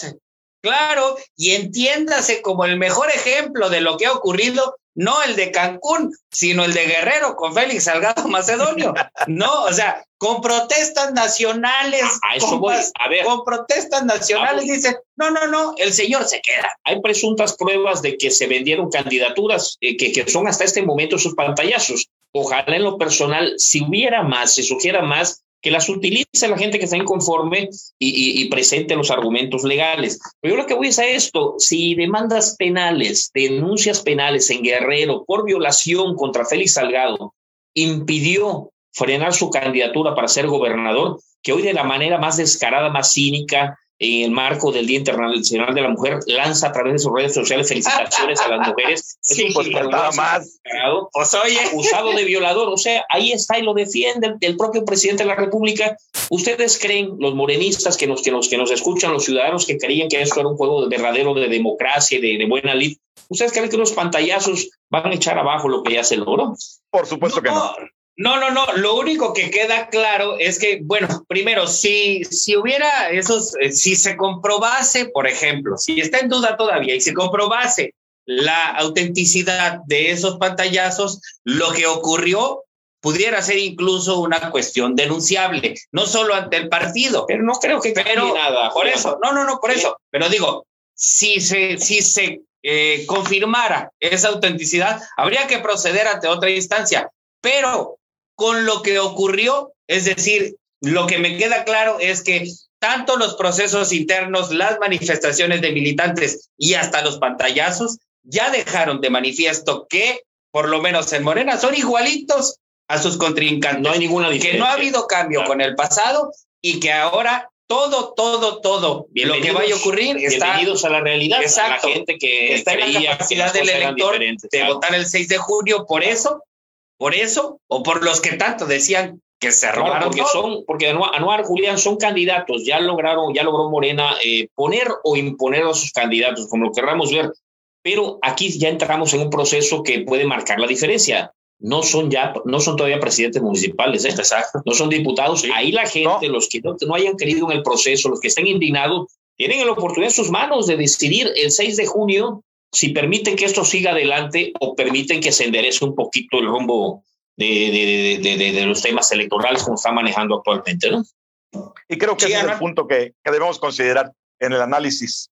Claro, y entiéndase como el mejor ejemplo de lo que ha ocurrido no el de Cancún, sino el de Guerrero con Félix Salgado Macedonio. No, o sea, con protestas nacionales.
A eso voy. A ver.
Con protestas nacionales dicen, no, no, no, el señor se queda.
Hay presuntas pruebas de que se vendieron candidaturas eh, que, que son hasta este momento sus pantallazos. Ojalá en lo personal, si hubiera más, si surgiera más, que las utilice la gente que está inconforme y, presente los argumentos legales. Pero yo lo que voy es a esto, si demandas penales, denuncias penales en Guerrero por violación contra Félix Salgado impidió frenar su candidatura para ser gobernador, que hoy de la manera más descarada, más cínica, en el marco del Día Internacional de la Mujer, lanza a través de sus redes sociales felicitaciones a las mujeres.
Sí, pues nada más.
Pues, oye. Acusado de violador. O sea, ahí está y lo defiende el, propio presidente de la República. ¿Ustedes creen, los morenistas que nos, que, nos, que nos escuchan, los ciudadanos que creían que esto era un juego verdadero de democracia y de, de buena lid, ¿ustedes creen que los pantallazos van a echar abajo lo que ya se logró?
Por supuesto que no.
No, no, no. Lo único que queda claro es que, bueno, primero, si, si hubiera esos, eh, si se comprobase, por ejemplo, si está en duda todavía y se comprobase la autenticidad de esos pantallazos, lo que ocurrió pudiera ser incluso una cuestión denunciable, no solo ante el partido.
Pero no creo que
pero nada. Por eso, no, no, no, por eso. Pero digo, si se, si se eh, confirmara esa autenticidad, habría que proceder ante otra instancia. Pero con lo que ocurrió, es decir, lo que me queda claro es que tanto los procesos internos, las manifestaciones de militantes y hasta los pantallazos ya dejaron de manifiesto que, por lo menos en Morena, son igualitos a sus contrincantes.
No hay ninguna
diferencia. Que no ha habido cambio con el pasado y que ahora todo, todo, todo lo que vaya a ocurrir
está. Bienvenidos a la realidad.
Exacto.
la gente que
está en la capacidad del elector de votar el 6 de junio por eso, por eso, o por los que tanto decían que se robaron.
porque son, porque Anuar, Julián son candidatos, ya lograron, ya logró Morena eh, poner o imponer a sus candidatos, como lo querramos ver. Pero aquí ya entramos en un proceso que puede marcar la diferencia no son ya, no son todavía presidentes municipales, ¿eh? no son diputados. Ahí la gente, los que no, no, hayan querido en el proceso, los que estén indignados, tienen la oportunidad en sus manos de decidir el 6 de junio si permiten que esto siga adelante o permiten que se enderece un poquito el rumbo de, de, de, los temas electorales como está manejando actualmente. ¿no?
Y creo que ese es el punto que, que, debemos considerar en el análisis.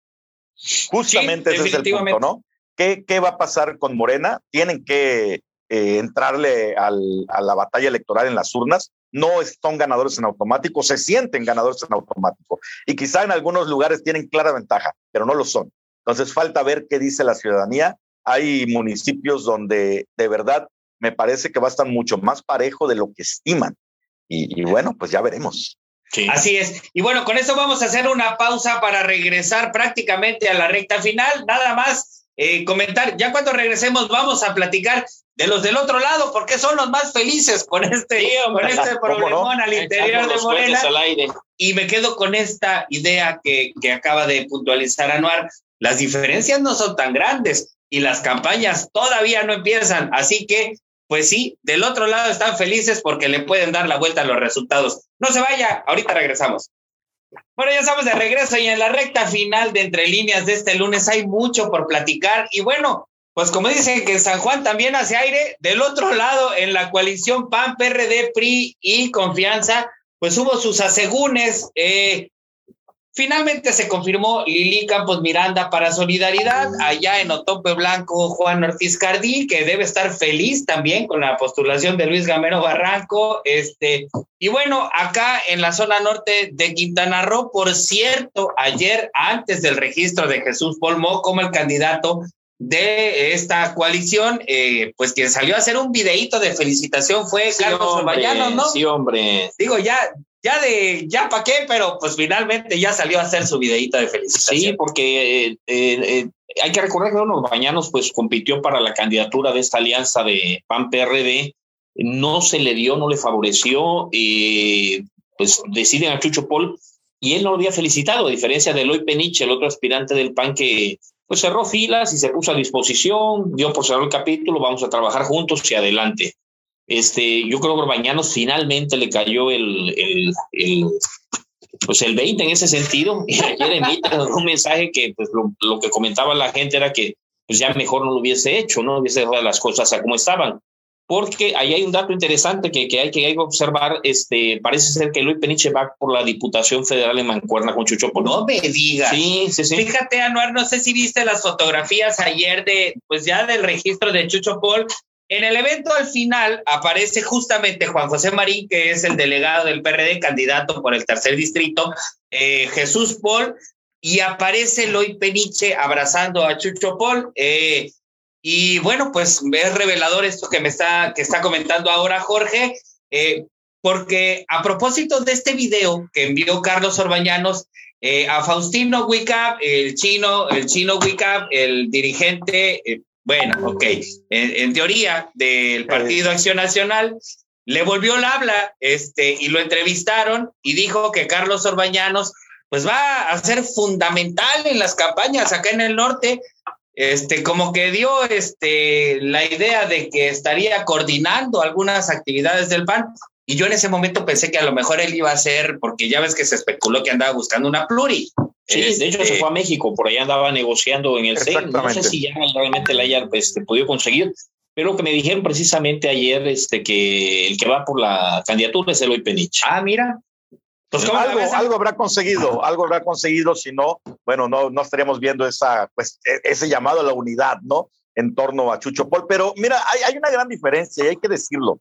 Justamente ese es el punto, ¿no? ¿Qué, ¿Qué va a pasar con Morena? Tienen que eh, entrarle a la batalla electoral en las urnas, no son ganadores en automático, se sienten ganadores en automático. Y quizá en algunos lugares tienen clara ventaja, pero no lo son. Entonces falta ver qué dice la ciudadanía. Hay municipios donde de verdad me parece que va a estar mucho más parejo de lo que estiman. Y, bueno, pues ya veremos.
Así es. Y bueno, con eso vamos a hacer una pausa para regresar prácticamente a la recta final. Nada más eh, comentar, ya cuando regresemos vamos a platicar de los del otro lado, porque son los más felices con este, con este problemón al interior de Morena. Y me quedo con esta idea que, que acaba de puntualizar Anuar. Las diferencias no son tan grandes y las campañas todavía no empiezan. Así que, pues sí, del otro lado están felices porque le pueden dar la vuelta a los resultados. No se vaya, ahorita regresamos. Bueno, ya estamos de regreso y en la recta final de Entre Líneas de este lunes hay mucho por platicar. Y bueno, pues como dicen que San Juan también hace aire, del otro lado, en la coalición PAN, PRD, PRI y Confianza, pues hubo sus asegúnes. Eh, finalmente se confirmó Lili Campos Miranda para Solidaridad, allá en Otope Blanco, Juan Ortiz Cardí, que debe estar feliz también con la postulación de Luis Gamero Barranco. Este, y bueno, acá en la zona norte de Quintana Roo, por cierto, ayer, antes del registro de Jesús Polmo como el candidato de esta coalición, eh, pues quien salió a hacer un videíto de felicitación fue Carlos Orbañano, ¿no?
Sí, hombre.
Digo, ya, ya de, ya para qué, pero pues finalmente ya salió a hacer su videíto de felicitación.
Sí, porque eh, eh, hay que recordar que uno Bañanos pues compitió para la candidatura de esta alianza de PAN-PRD, no se le dio, no le favoreció, pues deciden a Chucho Paul y él no lo había felicitado, a diferencia de Eloy Peniche, el otro aspirante del PAN que pues cerró filas y se puso a disposición, dio por cerrar el capítulo, vamos a trabajar juntos y adelante. Este, yo creo que Bañanos finalmente le cayó el, el, el, pues el 20 en ese sentido y ayer emite un mensaje que pues lo, lo, que comentaba la gente era que pues ya mejor no lo hubiese hecho, no hubiese dejado las cosas a como estaban porque ahí hay un dato interesante que, que, hay, que hay que observar. Este, parece ser que Luis Peniche va por la Diputación Federal en Mancuerna con Chucho
No me digas.
Sí, sí, sí.
Fíjate, Anuar, no sé si viste las fotografías ayer de, pues ya del registro de Chucho Paul. En el evento al final aparece justamente Juan José Marín, que es el delegado del PRD, candidato por el tercer distrito, eh, Jesús Paul, y aparece Loy Peniche abrazando a Chucho Paul. Eh, y bueno, pues es revelador esto que me está, que está comentando ahora Jorge, eh, porque a propósito de este video que envió Carlos Orbañanos eh, a Faustino Wicap, el chino, el chino el dirigente, bueno, ok, en, teoría del Partido Acción Nacional, le volvió el habla este, y lo entrevistaron y dijo que Carlos Orbañanos pues va a ser fundamental en las campañas acá en el norte este, como que dio este, la idea de que estaría coordinando algunas actividades del PAN. Y yo en ese momento pensé que a lo mejor él iba a ser, porque ya ves que se especuló que andaba buscando una pluri.
Sí, de hecho se este, fue a México, por allá andaba negociando en el CEN. No sé si ya realmente la haya este, podido conseguir, pero que me dijeron precisamente ayer este, que el que va por la candidatura es Eloy Penich.
Ah, mira.
Pues algo, algo habrá conseguido, algo habrá conseguido, si no, bueno, no, no estaríamos viendo esa, pues, e, ese llamado a la unidad, ¿no? En torno a Chucho Paul. Pero mira, hay, hay una gran diferencia y hay que decirlo.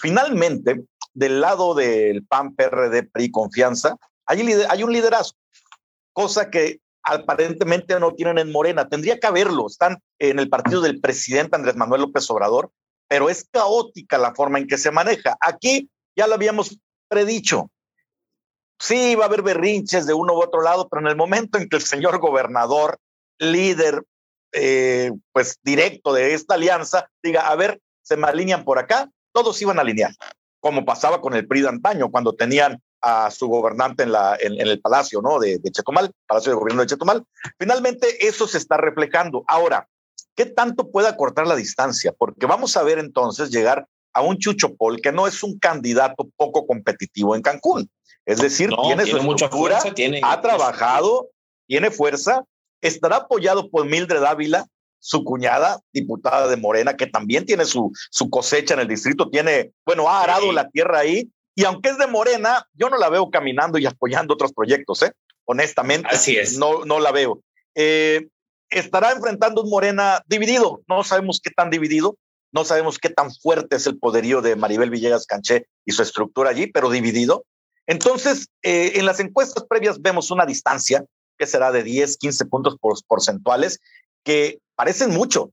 Finalmente, del lado del PAN, PRD, PRI, Confianza, hay, hay un liderazgo, cosa que aparentemente no tienen en Morena. Tendría que haberlo. Están en el partido del presidente Andrés Manuel López Obrador, pero es caótica la forma en que se maneja. Aquí ya lo habíamos predicho. Sí, va a haber berrinches de uno u otro lado, pero en el momento en que el señor gobernador, líder, eh, pues directo de esta alianza, diga, a ver, se me alinean por acá, todos iban a alinear, como pasaba con el PRI de antaño, cuando tenían a su gobernante en, la, en, el palacio ¿no? de, de, Chetumal, Palacio de Gobierno de Chetumal. Finalmente, eso se está reflejando. Ahora, ¿qué tanto puede acortar la distancia? Porque vamos a ver entonces llegar a un Chucho Pol que no es un candidato poco competitivo en Cancún. Es decir, tiene, su mucha fuerza, tiene, ha trabajado, tiene fuerza, estará apoyado por Mildred Ávila, su cuñada, diputada de Morena, que también tiene su, su cosecha en el distrito, tiene, bueno, ha arado la tierra ahí y aunque es de Morena, yo no la veo caminando y apoyando otros proyectos, ¿eh? honestamente.
Así es.
No, no la veo. Eh, estará enfrentando un Morena dividido. No sabemos qué tan dividido, no sabemos qué tan fuerte es el poderío de Maribel Villegas Canché y su estructura allí, pero dividido. Entonces, eh, en las encuestas previas vemos una distancia que será de 10, 15 puntos porcentuales, que parecen mucho,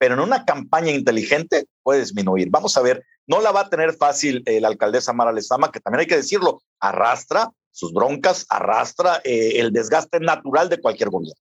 pero en una campaña inteligente puede disminuir. Vamos a ver no la va a tener fácil eh, la alcaldesa Mara Lezama, que también hay que decirlo, arrastra sus broncas, arrastra eh, el desgaste natural de cualquier gobierno.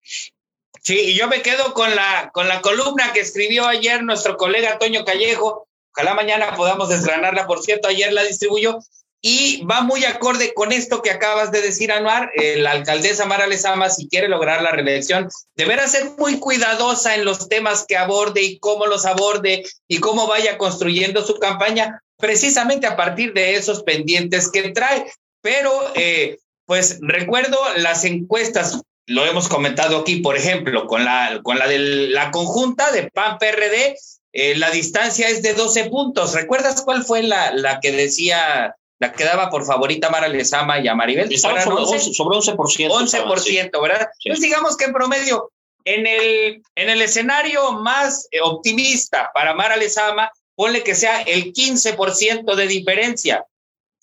Sí, y yo me quedo con la, con la columna que escribió ayer nuestro colega Toño Callejo. Ojalá mañana podamos desgranarla, por cierto, ayer la distribuyó. Y va muy acorde con esto que acabas de decir, Anuar. Eh, la alcaldesa Mara Lezama, si quiere lograr la reelección, deberá ser muy cuidadosa en los temas que aborde y cómo los aborde y cómo vaya construyendo su campaña, precisamente a partir de esos pendientes que trae. Pero, eh, pues recuerdo las encuestas, lo hemos comentado aquí, por ejemplo, con la, con la de la conjunta de PAN-PRD, eh, la distancia es de 12 puntos. ¿Recuerdas cuál fue la, la que decía la quedaba por favorita Mara Lezama y a Maribel.
sobre, 11, sobre 11%.
11%, ¿verdad? Entonces digamos que en promedio, en el, en el escenario más eh, optimista para Mara Lezama, ponle que sea el 15% de diferencia.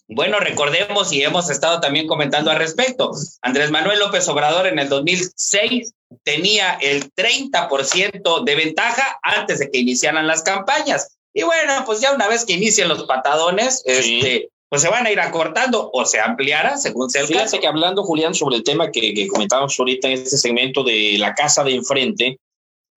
Bueno, recordemos y hemos estado también comentando al respecto. Andrés Manuel López Obrador en el 2006 tenía el 30% de ventaja antes de que iniciaran las campañas. Y bueno, pues ya una vez que inician los patadones, este, pues se van a ir acortando o se ampliará según sea el
Fíjate que hablando, Julián, sobre el tema que, que comentábamos ahorita en este segmento de la casa de enfrente,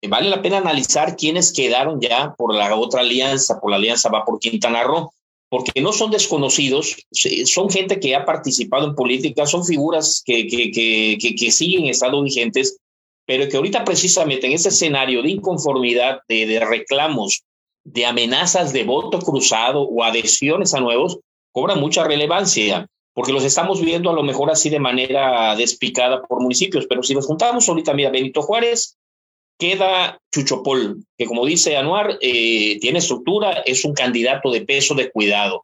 eh, vale la pena analizar quiénes quedaron ya por la otra alianza, por la alianza va por Quintana Roo, porque no son desconocidos, son gente que ha participado en política, son figuras que, que, que, que siguen estando vigentes, pero que ahorita precisamente en este escenario de inconformidad, de, de reclamos, de amenazas de voto cruzado o adhesiones a nuevos, cobra mucha relevancia, porque los estamos viendo a lo mejor así de manera despicada por municipios, pero si nos juntamos ahorita, mira, Benito Juárez, queda Chuchopol, que como dice Anuar, eh, tiene estructura, es un candidato de peso de cuidado.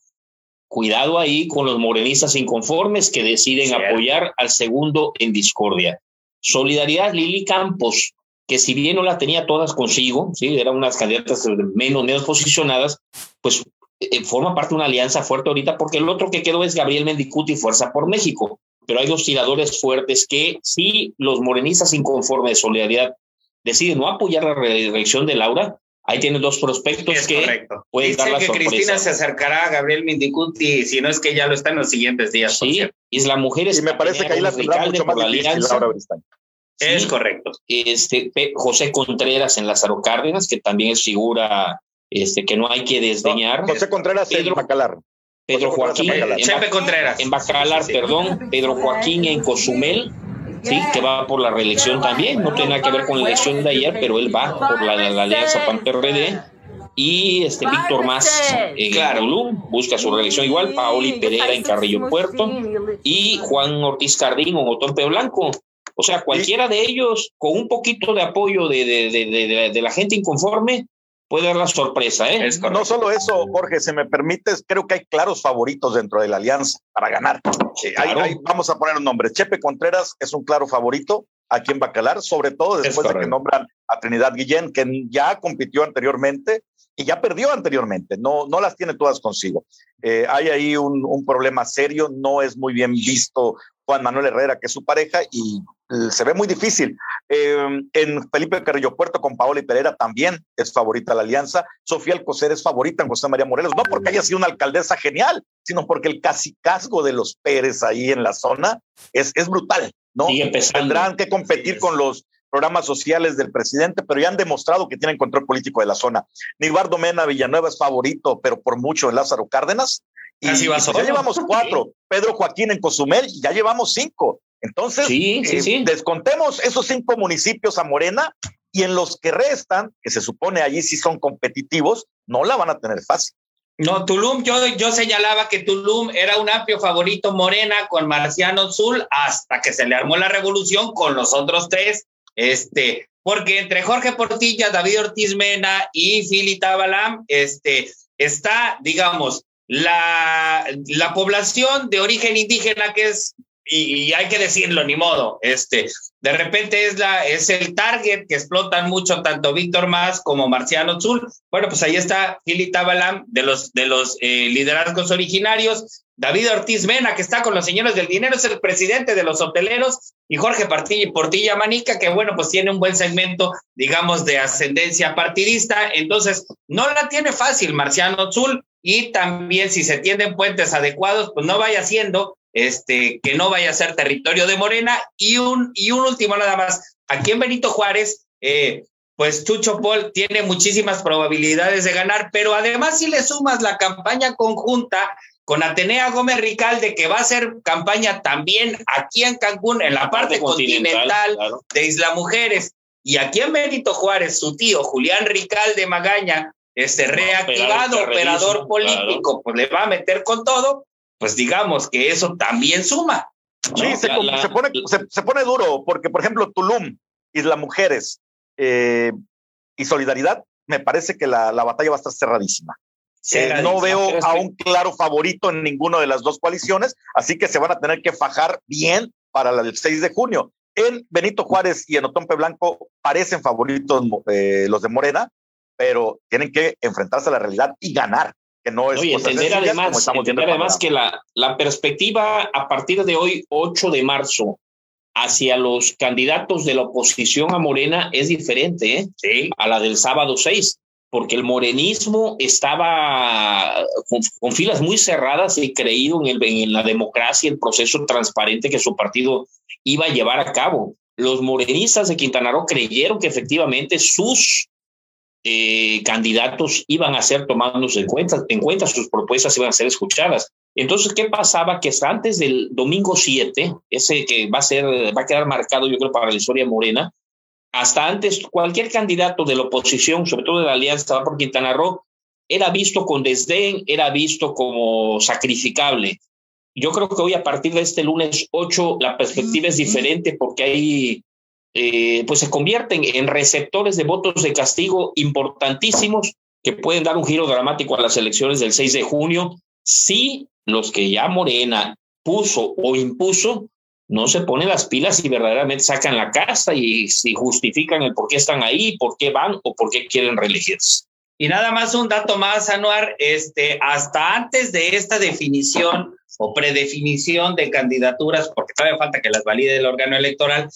Cuidado ahí con los morenistas inconformes que deciden apoyar al segundo en discordia. Solidaridad Lili Campos, que si bien no la tenía todas consigo, ¿sí? eran unas candidatas menos, menos posicionadas, pues forma parte de una alianza fuerte ahorita, porque el otro que quedó es Gabriel Mendicuti, Fuerza por México. Pero hay dos tiradores fuertes que, si los morenistas inconformes de solidaridad deciden no apoyar la reelección de Laura, ahí tienen dos prospectos que pueden dar la
que Cristina se acercará a Gabriel Mendicuti, si no es que ya lo está en los siguientes días.
Sí, y la mujer
es. Y me parece que ahí la tendrá mucho más la alianza.
es correcto.
Este, José Contreras en Lázaro Cárdenas, que también es figura este, que no hay que desdeñar.
José Contreras Pedro, en Bacalar.
Pedro Joaquín, en,
Contreras.
en Bacalar, perdón, Pedro Joaquín en Cozumel sí, que va por la reelección también, no tiene nada que ver con la elección de ayer, pero él va por la, la, alianza PAN-PRD y este Víctor Más eh, claro, busca su reelección igual, Paoli Pereira en Carrillo Puerto y Juan Ortiz Cardín o Otompe Blanco. O sea, cualquiera de ellos con un poquito de apoyo de, de, de, de la gente inconforme puede dar la sorpresa. ¿eh?
no solo eso, Jorge, si me permites, creo que hay claros favoritos dentro de la alianza para ganar. Eh, vamos a poner un nombre. Chepe Contreras es un claro favorito a quien va a calar, sobre todo después de que nombran a Trinidad Guillén, que ya compitió anteriormente y ya perdió anteriormente, no, no las tiene todas consigo. Eh, hay ahí un, un, problema serio, no es muy bien visto Juan Manuel Herrera, que es su pareja, y se ve muy difícil. Eh, en Felipe Carrillo Puerto con Paola y Pereira también es favorita la alianza. Sofía Alcocer es favorita en José María Morelos, no porque haya sido una alcaldesa genial, sino porque el casicazgo de los Pérez ahí en la zona es, es brutal, ¿no? Tendrán que competir con los programas sociales del presidente, pero ya han demostrado que tienen control político de la zona. Nibardo Mena Villanueva es favorito, pero por mucho Lázaro Cárdenas. Y, pues ya llevamos cuatro. Pedro Joaquín en Cozumel, ya llevamos cinco. Entonces, eh, descontemos esos cinco municipios a Morena y en los que restan, que se supone allí sí son competitivos, no la van a tener fácil.
No, Tulum, yo, yo señalaba que Tulum era un amplio favorito Morena con Marciano Zul hasta que se le armó la revolución con los otros tres, este, porque entre Jorge Portilla, David Ortiz Mena y Fili Tabalam, este, está, digamos, la, la población de origen indígena que es y, hay que decirlo, ni modo, este, de repente es, la, es el target que explotan mucho tanto Víctor Más como Marciano Zul. Bueno, pues ahí está Philip Tabalam de los, de los eh, liderazgos originarios, David Ortiz Mena, que está con los señores del dinero, es el presidente de los hoteleros, y Jorge Portilla, Portilla Manica, que bueno, pues tiene un buen segmento, digamos, de ascendencia partidista. Entonces, no la tiene fácil Marciano Zul, y también si se tienden puentes adecuados, pues no vaya siendo este, que no vaya a ser territorio de Morena. Y un, y un último nada más, aquí en Benito Juárez, eh, pues Chucho Paul tiene muchísimas probabilidades de ganar, pero además si le sumas la campaña conjunta con Atenea Gómez Ricalde, que va a hacer campaña también aquí en Cancún, en la parte continental, de Isla Mujeres, y aquí en Benito Juárez, su tío Julián Ricalde Magaña, este reactivado operador político, pues le va a meter con todo, pues digamos que eso también suma.
Sí, se, pone, se, pone duro, porque por ejemplo Tulum, Isla Mujeres eh, y Solidaridad, me parece que la, la batalla va a estar cerradísima. Eh, no veo a un claro favorito en ninguna de las dos coaliciones, así que se van a tener que fajar bien para el 6 de junio. En Benito Juárez y en Otompe Blanco parecen favoritos eh, los de Morena, pero tienen que enfrentarse a la realidad y ganar que no es
entender además, entender además que la, la perspectiva a partir de hoy, 8 de marzo, hacia los candidatos de la oposición a Morena es diferente ¿eh? a la del sábado 6, porque el morenismo estaba con, filas muy cerradas y creído en, el, en la democracia, el proceso transparente que su partido iba a llevar a cabo. Los morenistas de Quintana Roo creyeron que efectivamente sus eh, candidatos iban a ser tomados en cuenta, en cuenta, sus propuestas iban a ser escuchadas. Entonces, ¿qué pasaba? Que hasta antes del domingo 7, ese que va a ser, va a quedar marcado, yo creo, para la historia morena, hasta antes cualquier candidato de la oposición, sobre todo de la Alianza por Quintana Roo, era visto con desdén, era visto como sacrificable. Yo creo que hoy a partir de este lunes 8 la perspectiva es diferente porque hay eh, pues se convierten en receptores de votos de castigo importantísimos que pueden dar un giro dramático a las elecciones del 6 de junio si los que ya Morena puso o impuso no se ponen las pilas y verdaderamente sacan la casa y si justifican el por qué están ahí, por qué van o por qué quieren reelegirse.
Y nada más un dato más, Anuar, este, hasta antes de esta definición o predefinición de candidaturas, porque todavía falta que las valide el órgano electoral,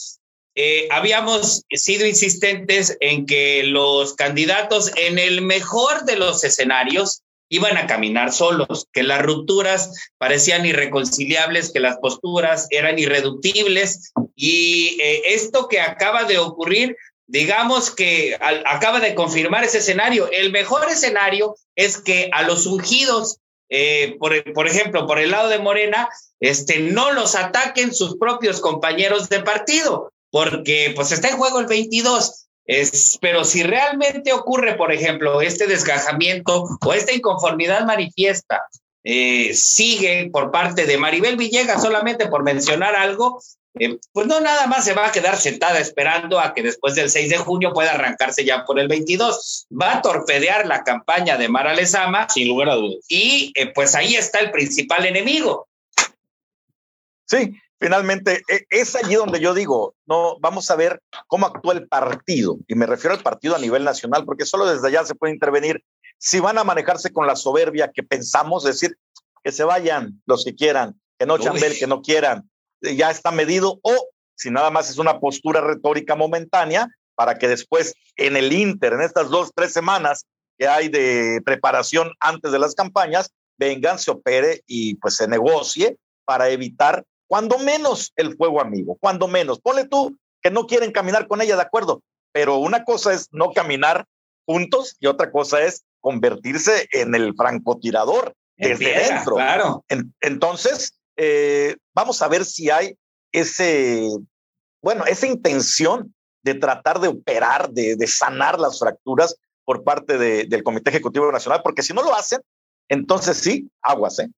eh, habíamos sido insistentes en que los candidatos en el mejor de los escenarios iban a caminar solos, que las rupturas parecían irreconciliables, que las posturas eran irreductibles y eh, esto que acaba de ocurrir, digamos que acaba de confirmar ese escenario. El mejor escenario es que a los ungidos eh, por, por, ejemplo, por el lado de Morena, este, no los ataquen sus propios compañeros de partido, porque pues está en juego el 22. Es, pero si realmente ocurre, por ejemplo, este desgajamiento o esta inconformidad manifiesta eh, sigue por parte de Maribel Villegas, solamente por mencionar algo, eh, pues no nada más se va a quedar sentada esperando a que después del 6 de junio pueda arrancarse ya por el 22. Va a torpedear la campaña de Mara Lezama.
Sin lugar a dudas.
Y eh, pues ahí está el principal enemigo.
Sí, finalmente e, es allí donde yo digo, no, vamos a ver cómo actúa el partido. Y me refiero al partido a nivel nacional, porque solo desde allá se puede intervenir. Si van a manejarse con la soberbia que pensamos, decir, que se vayan los que quieran, que no chambel, que no quieran, ya está medido o si nada más es una postura retórica momentánea para que después en el Inter, en estas dos, tres semanas que hay de preparación antes de las campañas, vengan, se opere y pues se negocie para evitar cuando menos el fuego amigo, cuando menos. Ponle tú que no quieren caminar con ella, de acuerdo, pero una cosa es no caminar juntos y otra cosa es convertirse en el francotirador desde dentro.
Claro.
entonces, eh, vamos a ver si hay ese, bueno, esa intención de tratar de operar, de, sanar las fracturas por parte del Comité Ejecutivo Nacional, porque si no lo hacen, entonces sí, aguas, ¿eh?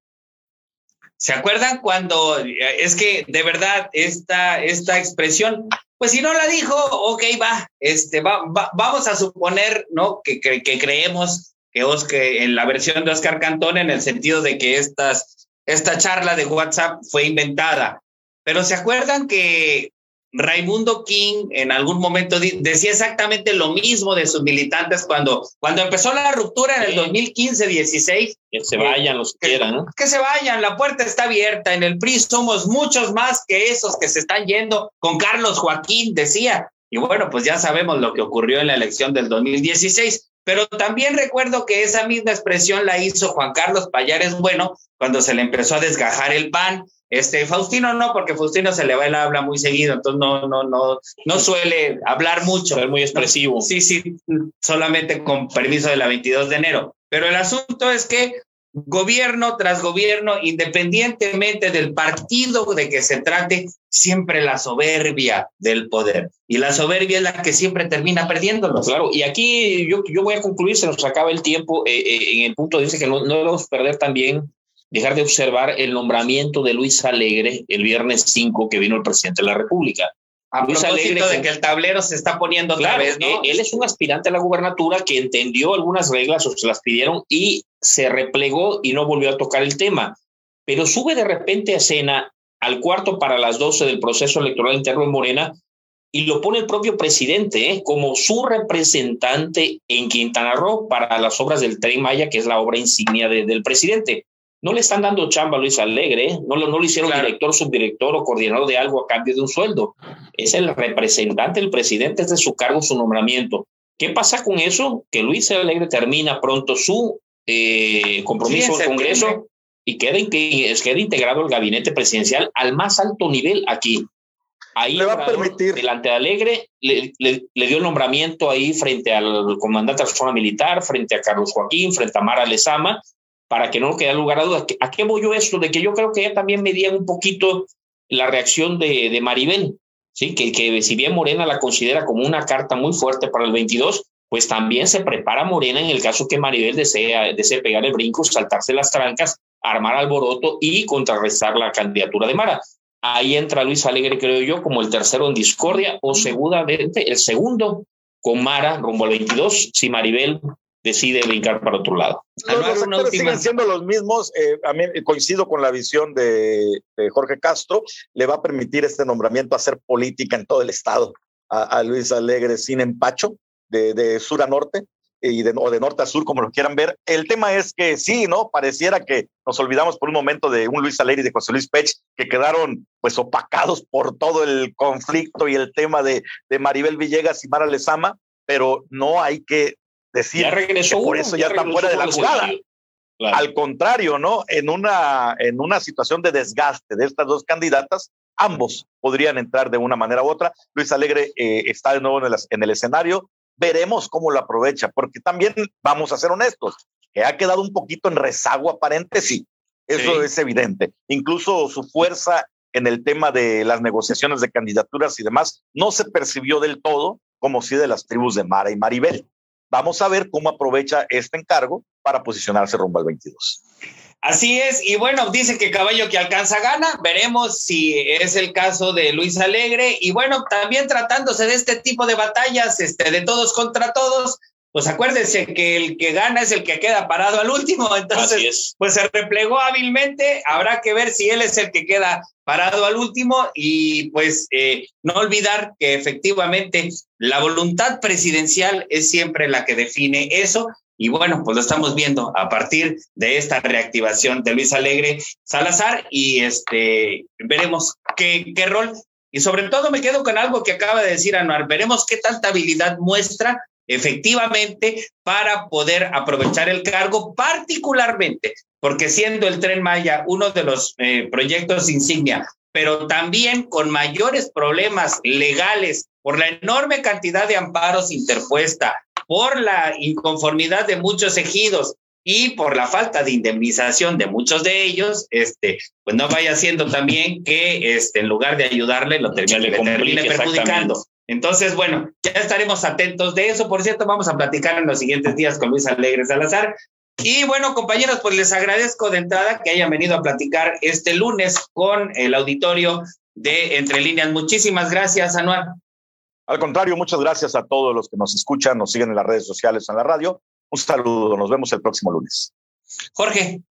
¿Se acuerdan cuando es que de verdad esta, esta expresión, pues si no la dijo, ok, va, este, va, vamos a suponer, ¿no? Que, que, que creemos que, Oscar, en la versión de Oscar Cantón, en el sentido de que estas esta charla de WhatsApp fue inventada. Pero ¿se acuerdan que Raimundo King en algún momento decía exactamente lo mismo de sus militantes cuando, cuando empezó la ruptura en el 2015-16?
Que se vayan los que, quieran.
Que se vayan, la puerta está abierta. En el PRI somos muchos más que esos que se están yendo. Con Carlos Joaquín decía. Y bueno, pues ya sabemos lo que ocurrió en la elección del 2016. Pero también recuerdo que esa misma expresión la hizo Juan Carlos Payares Bueno cuando se le empezó a desgajar el pan. Este, Faustino no, porque Faustino se le va el habla muy seguido, entonces no, no, no, no suele hablar mucho.
Es muy expresivo.
Sí, sí, solamente con permiso de la 22 de enero. Pero el asunto es que gobierno tras gobierno, independientemente del partido de que se trate, siempre la soberbia del poder. Y la soberbia es la que siempre termina perdiéndolo.
Claro, y aquí yo, yo voy a concluir, se nos acaba el tiempo, eh, eh, en el punto vista que no, no debemos perder también, dejar de observar el nombramiento de Luis Alegre el viernes 5 que vino el presidente de la República.
A Luis Alegre, de que el tablero se está poniendo otra vez, ¿no?
Él es un aspirante a la gubernatura que entendió algunas reglas o se las pidieron y se replegó y no volvió a tocar el tema. Pero sube de repente a escena al cuarto para las 12 del proceso electoral interno en Morena y lo pone el propio presidente ¿eh? como su representante en Quintana Roo para las obras del Tren Maya, que es la obra insignia del presidente no le están dando chamba a Luis Alegre, no, lo, no lo hicieron director, subdirector o coordinador de algo a cambio de un sueldo. Es el representante el presidente, es de su cargo su nombramiento. ¿Qué pasa con eso? Que Luis Alegre termina pronto su eh, compromiso en el Congreso y queda, queda integrado el gabinete presidencial al más alto nivel aquí. Ahí
le va a permitir.
Delante de Alegre le, le, dio el nombramiento ahí frente al comandante de la zona militar, frente a Carlos Joaquín, frente a Mara Lezama, para que no quede lugar a dudas. ¿A qué voy yo esto? De que yo creo que ella también medía un poquito la reacción de, de Maribel, ¿sí? Que, que si bien Morena la considera como una carta muy fuerte para el 22, pues también se prepara Morena en el caso que Maribel desea, desee pegar el brinco, saltarse las trancas, armar alboroto y contrarrestar la candidatura de Mara. Ahí entra Luis Alegre, creo yo, como el tercero en discordia o seguramente el segundo con Mara rumbo al 22, si Maribel decide brincar para otro lado.
Los, los siguen siendo los mismos. Eh, a mí coincido con la visión de, Jorge Castro. Le va a permitir este nombramiento hacer política en todo el estado a, Luis Alegre sin empacho, de, sur a norte y de, o de norte a sur, como lo quieran ver. El tema es que sí, ¿no? Pareciera que nos olvidamos por un momento de un Luis Alegre y de José Luis Pech, que quedaron pues opacados por todo el conflicto y el tema de, de Maribel Villegas y Mara Lezama, pero no hay que decir
regresó
por eso ya, están fuera de la jugada. Al contrario, ¿no? En una, en una situación de desgaste de estas dos candidatas, ambos podrían entrar de una manera u otra. Luis Alegre eh, está de nuevo en el, en el escenario. Veremos cómo lo aprovecha, porque también vamos a ser honestos. que ha quedado un poquito en rezago aparente, sí, eso es evidente. Incluso su fuerza en el tema de las negociaciones de candidaturas y demás no se percibió del todo como si de las tribus de Mara y Maribel. Vamos a ver cómo aprovecha este encargo para posicionarse rumbo al 22.
Así es, y bueno, dice que caballo que alcanza gana, veremos si es el caso de Luis Alegre, y bueno, también tratándose de este tipo de batallas, este, de todos contra todos, pues acuérdense que el que gana es el que queda parado al último, entonces pues se replegó hábilmente, habrá que ver si él es el que queda parado al último y pues eh, no olvidar que efectivamente la voluntad presidencial es siempre la que define eso y bueno, pues lo estamos viendo a partir de esta reactivación de Luis Alegre Salazar y este veremos qué, qué rol. Y sobre todo me quedo con algo que acaba de decir Anuar, veremos qué tanta habilidad muestra efectivamente para poder aprovechar el cargo, particularmente porque siendo el tren Maya uno de los eh, proyectos insignia, pero también con mayores problemas legales por la enorme cantidad de amparos interpuesta, por la inconformidad de muchos ejidos y por la falta de indemnización de muchos de ellos, este, pues no vaya siendo también que este, en lugar de ayudarle lo termine, perjudicando. Entonces, bueno, ya estaremos atentos de eso. Por cierto, vamos a platicar en los siguientes días con Luis Alegre Salazar. Y bueno, compañeros, pues les agradezco de entrada que hayan venido a platicar este lunes con el auditorio de Entre Líneas. Muchísimas gracias, Anual.
Al contrario, muchas gracias a todos los que nos escuchan, nos siguen en las redes sociales, en la radio. Un saludo, nos vemos el próximo lunes.
Jorge.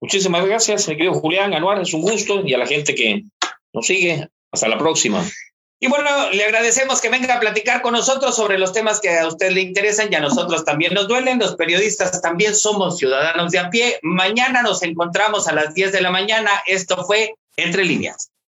Muchísimas gracias, mi querido Julián Anuar, es un gusto y a la gente que nos sigue. Hasta la próxima.
Y bueno, le agradecemos que venga a platicar con nosotros sobre los temas que a usted le interesan y a nosotros también nos duelen. Los periodistas también somos ciudadanos de a pie. Mañana nos encontramos a las 10 de la mañana. Esto fue Entre Líneas.